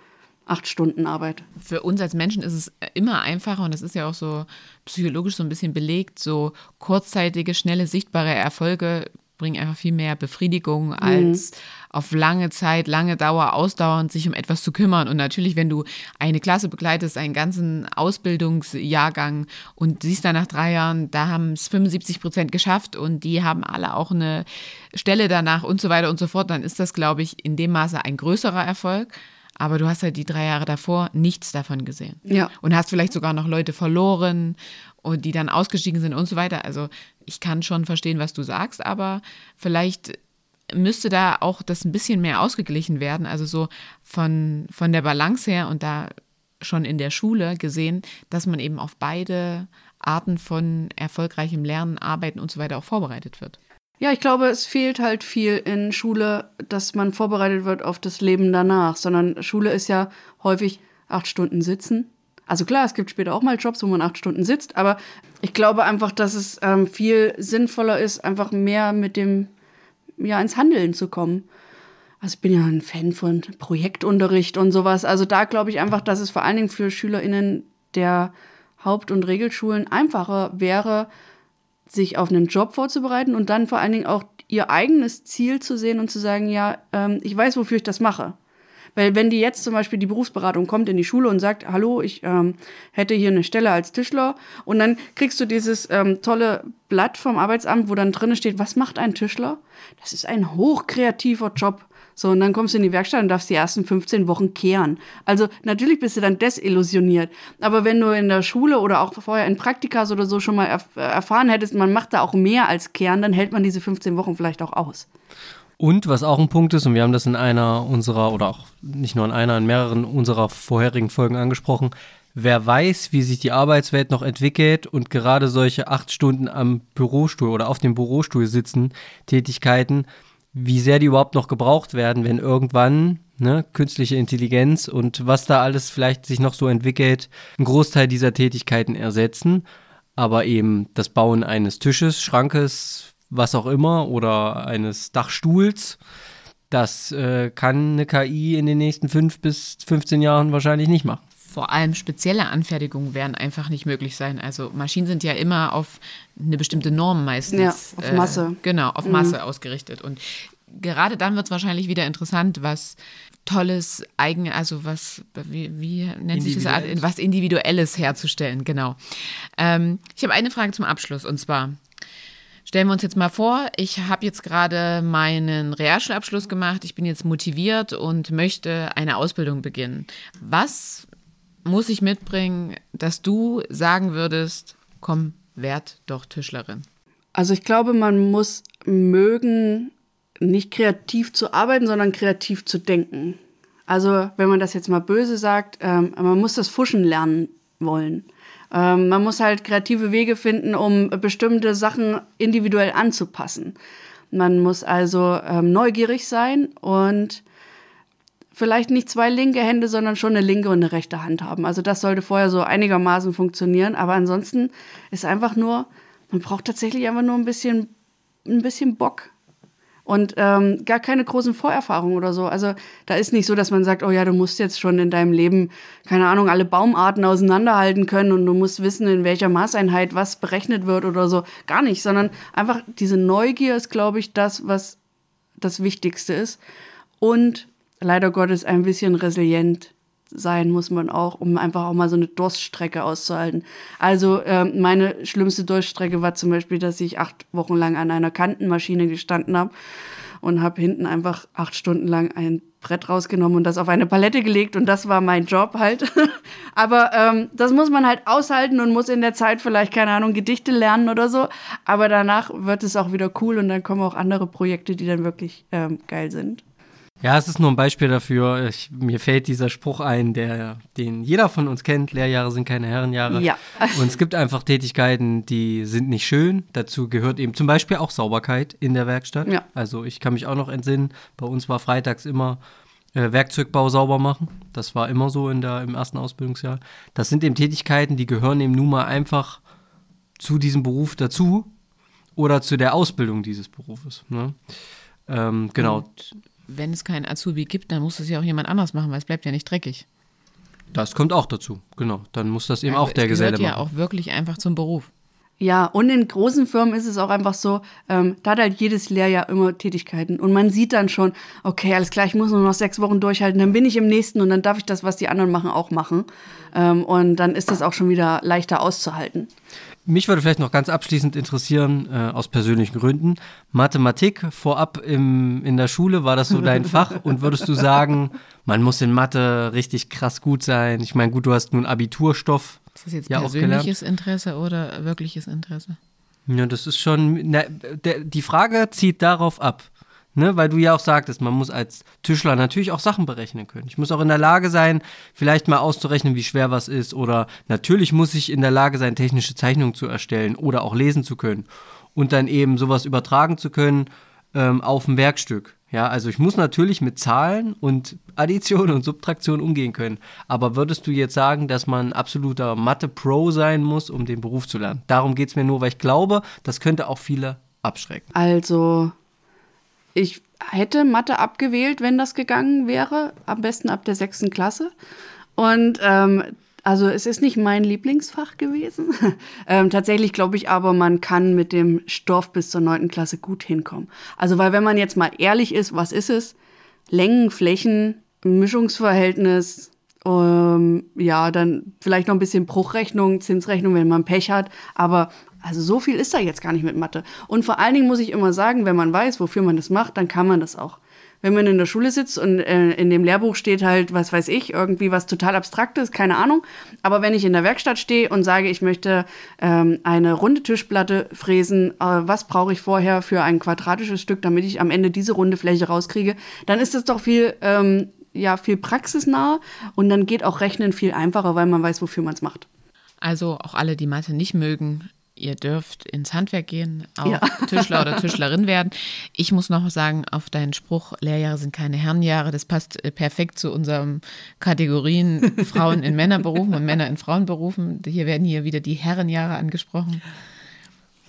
acht Stunden Arbeit. Für uns als Menschen ist es immer einfacher und das ist ja auch so psychologisch so ein bisschen belegt, so kurzzeitige, schnelle, sichtbare Erfolge bringen einfach viel mehr Befriedigung als auf lange Zeit, lange Dauer ausdauernd sich um etwas zu kümmern. Und natürlich, wenn du eine Klasse begleitest, einen ganzen Ausbildungsjahrgang und siehst dann nach drei Jahren, da haben es 75 Prozent geschafft und die haben alle auch eine Stelle danach und so weiter und so fort, dann ist das, glaube ich, in dem Maße ein größerer Erfolg. Aber du hast halt die drei Jahre davor nichts davon gesehen. Ja. Und hast vielleicht sogar noch Leute verloren und die dann ausgestiegen sind und so weiter. Also ich kann schon verstehen, was du sagst, aber vielleicht müsste da auch das ein bisschen mehr ausgeglichen werden. Also so von, von der Balance her und da schon in der Schule gesehen, dass man eben auf beide Arten von erfolgreichem Lernen, Arbeiten und so weiter auch vorbereitet wird. Ja, ich glaube, es fehlt halt viel in Schule, dass man vorbereitet wird auf das Leben danach, sondern Schule ist ja häufig acht Stunden sitzen. Also klar, es gibt später auch mal Jobs, wo man acht Stunden sitzt, aber ich glaube einfach, dass es ähm, viel sinnvoller ist, einfach mehr mit dem, ja, ins Handeln zu kommen. Also ich bin ja ein Fan von Projektunterricht und sowas. Also da glaube ich einfach, dass es vor allen Dingen für SchülerInnen der Haupt- und Regelschulen einfacher wäre, sich auf einen Job vorzubereiten und dann vor allen Dingen auch ihr eigenes Ziel zu sehen und zu sagen, ja, ähm, ich weiß, wofür ich das mache. Weil wenn die jetzt zum Beispiel die Berufsberatung kommt in die Schule und sagt, hallo, ich ähm, hätte hier eine Stelle als Tischler und dann kriegst du dieses ähm, tolle Blatt vom Arbeitsamt, wo dann drin steht, was macht ein Tischler? Das ist ein hochkreativer Job. So, und dann kommst du in die Werkstatt und darfst die ersten 15 Wochen kehren. Also natürlich bist du dann desillusioniert. Aber wenn du in der Schule oder auch vorher in Praktikas oder so schon mal erf erfahren hättest, man macht da auch mehr als kehren, dann hält man diese 15 Wochen vielleicht auch aus. Und was auch ein Punkt ist, und wir haben das in einer unserer, oder auch nicht nur in einer, in mehreren unserer vorherigen Folgen angesprochen, wer weiß, wie sich die Arbeitswelt noch entwickelt und gerade solche acht Stunden am Bürostuhl oder auf dem Bürostuhl sitzen, Tätigkeiten, wie sehr die überhaupt noch gebraucht werden, wenn irgendwann ne, künstliche Intelligenz und was da alles vielleicht sich noch so entwickelt, einen Großteil dieser Tätigkeiten ersetzen. Aber eben das Bauen eines Tisches, Schrankes, was auch immer oder eines Dachstuhls, das äh, kann eine KI in den nächsten fünf bis 15 Jahren wahrscheinlich nicht machen. Vor allem spezielle Anfertigungen werden einfach nicht möglich sein. Also Maschinen sind ja immer auf eine bestimmte Norm meistens. Ja, auf Masse. Äh, genau, auf Masse ausgerichtet. Und gerade dann wird es wahrscheinlich wieder interessant, was tolles eigen, also was, wie, wie nennt sich das, was Individuelles herzustellen, genau. Ähm, ich habe eine Frage zum Abschluss und zwar, Stellen wir uns jetzt mal vor, ich habe jetzt gerade meinen Realschulabschluss gemacht, ich bin jetzt motiviert und möchte eine Ausbildung beginnen. Was muss ich mitbringen, dass du sagen würdest, komm, werd doch Tischlerin? Also ich glaube, man muss mögen, nicht kreativ zu arbeiten, sondern kreativ zu denken. Also wenn man das jetzt mal böse sagt, ähm, man muss das Fuschen lernen wollen. Ähm, man muss halt kreative Wege finden, um bestimmte Sachen individuell anzupassen. Man muss also ähm, neugierig sein und vielleicht nicht zwei linke Hände, sondern schon eine linke und eine rechte Hand haben. Also das sollte vorher so einigermaßen funktionieren. Aber ansonsten ist einfach nur, man braucht tatsächlich einfach nur ein bisschen, ein bisschen Bock. Und ähm, gar keine großen Vorerfahrungen oder so. Also da ist nicht so, dass man sagt, oh ja, du musst jetzt schon in deinem Leben, keine Ahnung, alle Baumarten auseinanderhalten können und du musst wissen, in welcher Maßeinheit was berechnet wird oder so. Gar nicht, sondern einfach diese Neugier ist, glaube ich, das, was das Wichtigste ist. Und leider Gottes ein bisschen resilient sein muss man auch, um einfach auch mal so eine Durststrecke auszuhalten. Also ähm, meine schlimmste Durststrecke war zum Beispiel, dass ich acht Wochen lang an einer Kantenmaschine gestanden habe und habe hinten einfach acht Stunden lang ein Brett rausgenommen und das auf eine Palette gelegt und das war mein Job halt. Aber ähm, das muss man halt aushalten und muss in der Zeit vielleicht, keine Ahnung, Gedichte lernen oder so. Aber danach wird es auch wieder cool und dann kommen auch andere Projekte, die dann wirklich ähm, geil sind. Ja, es ist nur ein Beispiel dafür. Ich, mir fällt dieser Spruch ein, der, den jeder von uns kennt. Lehrjahre sind keine Herrenjahre. Ja. Und es gibt einfach Tätigkeiten, die sind nicht schön. Dazu gehört eben zum Beispiel auch Sauberkeit in der Werkstatt. Ja. Also ich kann mich auch noch entsinnen, bei uns war freitags immer äh, Werkzeugbau sauber machen. Das war immer so in der, im ersten Ausbildungsjahr. Das sind eben Tätigkeiten, die gehören eben nun mal einfach zu diesem Beruf dazu oder zu der Ausbildung dieses Berufes. Ne? Ähm, genau. Und wenn es keinen Azubi gibt, dann muss es ja auch jemand anders machen, weil es bleibt ja nicht dreckig. Das kommt auch dazu, genau. Dann muss das eben Also auch der es Geselle gehört ja machen. auch wirklich einfach zum Beruf. Ja, und in großen Firmen ist es auch einfach so, ähm, da hat halt jedes Lehrjahr immer Tätigkeiten. Und man sieht dann schon, okay, alles klar, ich muss nur noch sechs Wochen durchhalten, dann bin ich im nächsten und dann darf ich das, was die anderen machen, auch machen. Ähm, und dann ist das auch schon wieder leichter auszuhalten. Mich würde vielleicht noch ganz abschließend interessieren, äh, aus persönlichen Gründen, Mathematik vorab im, in der Schule, war das so dein Fach? Und würdest du sagen, man muss in Mathe richtig krass gut sein? Ich meine, gut, du hast nun Abiturstoff. Ist das jetzt Ja, persönliches Interesse oder wirkliches Interesse? Ja, das ist schon, na, der, die Frage zieht darauf ab, ne, weil du ja auch sagtest, man muss als Tischler natürlich auch Sachen berechnen können. Ich muss auch in der Lage sein, vielleicht mal auszurechnen, wie schwer was ist oder natürlich muss ich in der Lage sein, technische Zeichnungen zu erstellen oder auch lesen zu können und dann eben sowas übertragen zu können ähm, auf ein Werkstück. Ja, also ich muss natürlich mit Zahlen und Addition und Subtraktion umgehen können. Aber würdest du jetzt sagen, dass man absoluter Mathe-Pro sein muss, um den Beruf zu lernen? Darum geht es mir nur, weil ich glaube, das könnte auch viele abschrecken. Also, ich hätte Mathe abgewählt, wenn das gegangen wäre. Am besten ab der sechsten Klasse. Und ähm, also es ist nicht mein Lieblingsfach gewesen. ähm, tatsächlich glaube ich aber, man kann mit dem Stoff bis zur neunten Klasse gut hinkommen. Also weil wenn man jetzt mal ehrlich ist, was ist es? Längen, Flächen, Mischungsverhältnis, ähm, ja, dann vielleicht noch ein bisschen Bruchrechnung, Zinsrechnung, wenn man Pech hat. Aber also so viel ist da jetzt gar nicht mit Mathe. Und vor allen Dingen muss ich immer sagen, wenn man weiß, wofür man das macht, dann kann man das auch. Wenn man in der Schule sitzt und äh, in dem Lehrbuch steht halt, was weiß ich, irgendwie was total Abstraktes, keine Ahnung. Aber wenn ich in der Werkstatt stehe und sage, ich möchte ähm, eine runde Tischplatte fräsen, äh, was brauche ich vorher für ein quadratisches Stück, damit ich am Ende diese runde Fläche rauskriege, dann ist das doch viel, ähm, ja, viel praxisnah und dann geht auch Rechnen viel einfacher, weil man weiß, wofür man es macht. Also auch alle, die Mathe nicht mögen, ihr dürft ins Handwerk gehen, auch Ja. Tischler oder Tischlerin werden. Ich muss noch sagen, auf deinen Spruch, Lehrjahre sind keine Herrenjahre, das passt äh, perfekt zu unseren Kategorien Frauen in Männerberufen und Männer in Frauenberufen. Hier werden hier wieder die Herrenjahre angesprochen.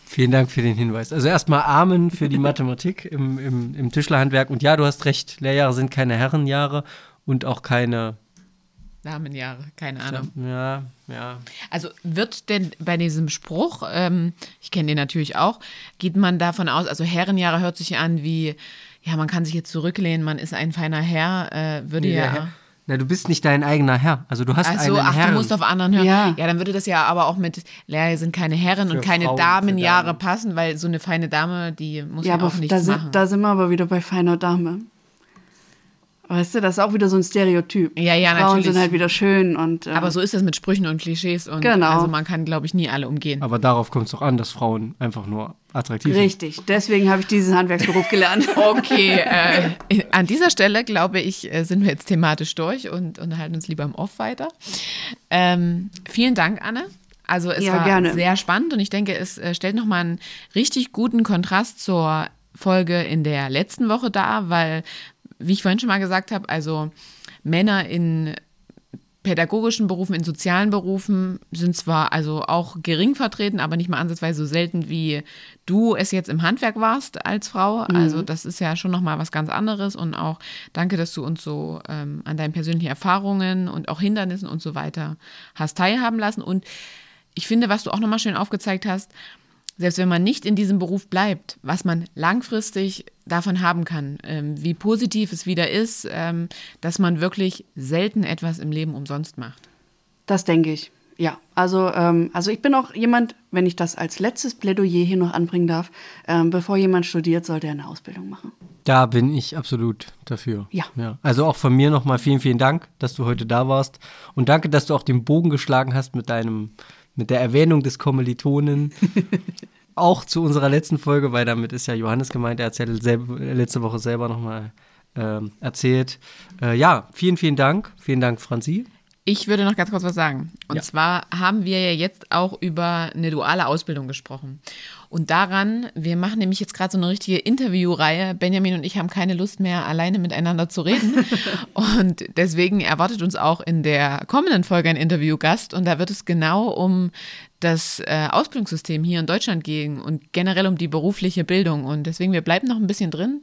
Vielen Dank für den Hinweis. Also erstmal Amen für die Mathematik im, im, im Tischlerhandwerk. Und ja, du hast recht, Lehrjahre sind keine Herrenjahre und auch keine. Damenjahre, keine Ahnung. Ja, ja. Also wird denn bei diesem Spruch, ähm, ich kenne den natürlich auch, geht man davon aus, also Herrenjahre hört sich an wie, ja, man kann sich jetzt zurücklehnen, man ist ein feiner Herr, äh, würde ja. Herr- Na, du bist nicht dein eigener Herr. Also du hast Also, einen ach, Herrn. du musst auf anderen hören. Ja. Ja. dann würde das ja aber auch mit Lehrjahre sind keine Herren Für und keine Frauen, Damenjahre Damen. passen, weil so eine feine Dame, die muss Ja, ja, aber auch nichts da sind, machen. da sind wir aber wieder bei feiner Dame. Weißt du, das ist auch wieder so ein Stereotyp. Ja, ja, Frauen natürlich. sind halt wieder schön und äh, aber so ist das mit Sprüchen und Klischees und Genau. also man kann, glaube ich, nie alle umgehen. Aber darauf kommt es doch an, dass Frauen einfach nur attraktiv sind. richtig. Deswegen habe ich diesen Handwerksberuf gelernt. Okay, äh, an dieser Stelle glaube ich, äh, sind wir jetzt thematisch durch und unterhalten uns lieber im Off weiter. Ähm, vielen Dank, Anne. Also es Ja, war gerne. sehr spannend und ich denke, es äh, stellt nochmal einen richtig guten Kontrast zur Folge in der letzten Woche dar, weil, wie ich vorhin schon mal gesagt habe, also Männer in pädagogischen Berufen, in sozialen Berufen sind zwar also auch gering vertreten, aber nicht mal ansatzweise so selten wie du es jetzt im Handwerk warst als Frau. Also das ist ja schon nochmal was ganz anderes und auch danke, dass du uns so ähm, an deinen persönlichen Erfahrungen und auch Hindernissen und so weiter hast teilhaben lassen. Und ich finde, was du auch nochmal schön aufgezeigt hast, selbst wenn man nicht in diesem Beruf bleibt, was man langfristig davon haben kann, ähm, wie positiv es wieder ist, ähm, dass man wirklich selten etwas im Leben umsonst macht. Das denke ich. Ja, also, ähm, also ich bin auch jemand, wenn ich das als letztes Plädoyer hier noch anbringen darf, ähm, bevor jemand studiert, sollte er eine Ausbildung machen. Da bin ich absolut dafür. Ja. ja. Also auch von mir nochmal vielen, vielen Dank, dass du heute da warst. Und danke, dass du auch den Bogen geschlagen hast mit deinem, mit der Erwähnung des Kommilitonen. auch zu unserer letzten Folge, weil damit ist ja Johannes gemeint, er hat es ja letzte Woche selber nochmal ähm, erzählt. Äh, ja, vielen, vielen Dank. Vielen Dank, Franzi. Ich würde noch ganz kurz was sagen. Und Ja. zwar haben wir ja jetzt auch über eine duale Ausbildung gesprochen. Und daran, wir machen nämlich jetzt gerade so eine richtige Interviewreihe. Benjamin und ich haben keine Lust mehr, alleine miteinander zu reden. und deswegen erwartet uns auch in der kommenden Folge ein Interviewgast. Und da wird es genau um das äh, Ausbildungssystem hier in Deutschland gehen und generell um die berufliche Bildung. Und deswegen, wir bleiben noch ein bisschen drin,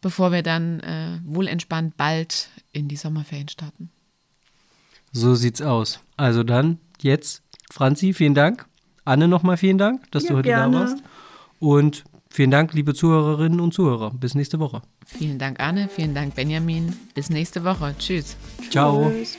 bevor wir dann äh, wohl entspannt bald in die Sommerferien starten. So sieht's aus. Also dann jetzt, Franzi, vielen Dank. Anne nochmal vielen Dank, dass Ja, du heute gerne. da warst. Und vielen Dank, liebe Zuhörerinnen und Zuhörer. Bis nächste Woche. Vielen Dank, Anne. Vielen Dank, Benjamin. Bis nächste Woche. Tschüss. Ciao. Tschüss.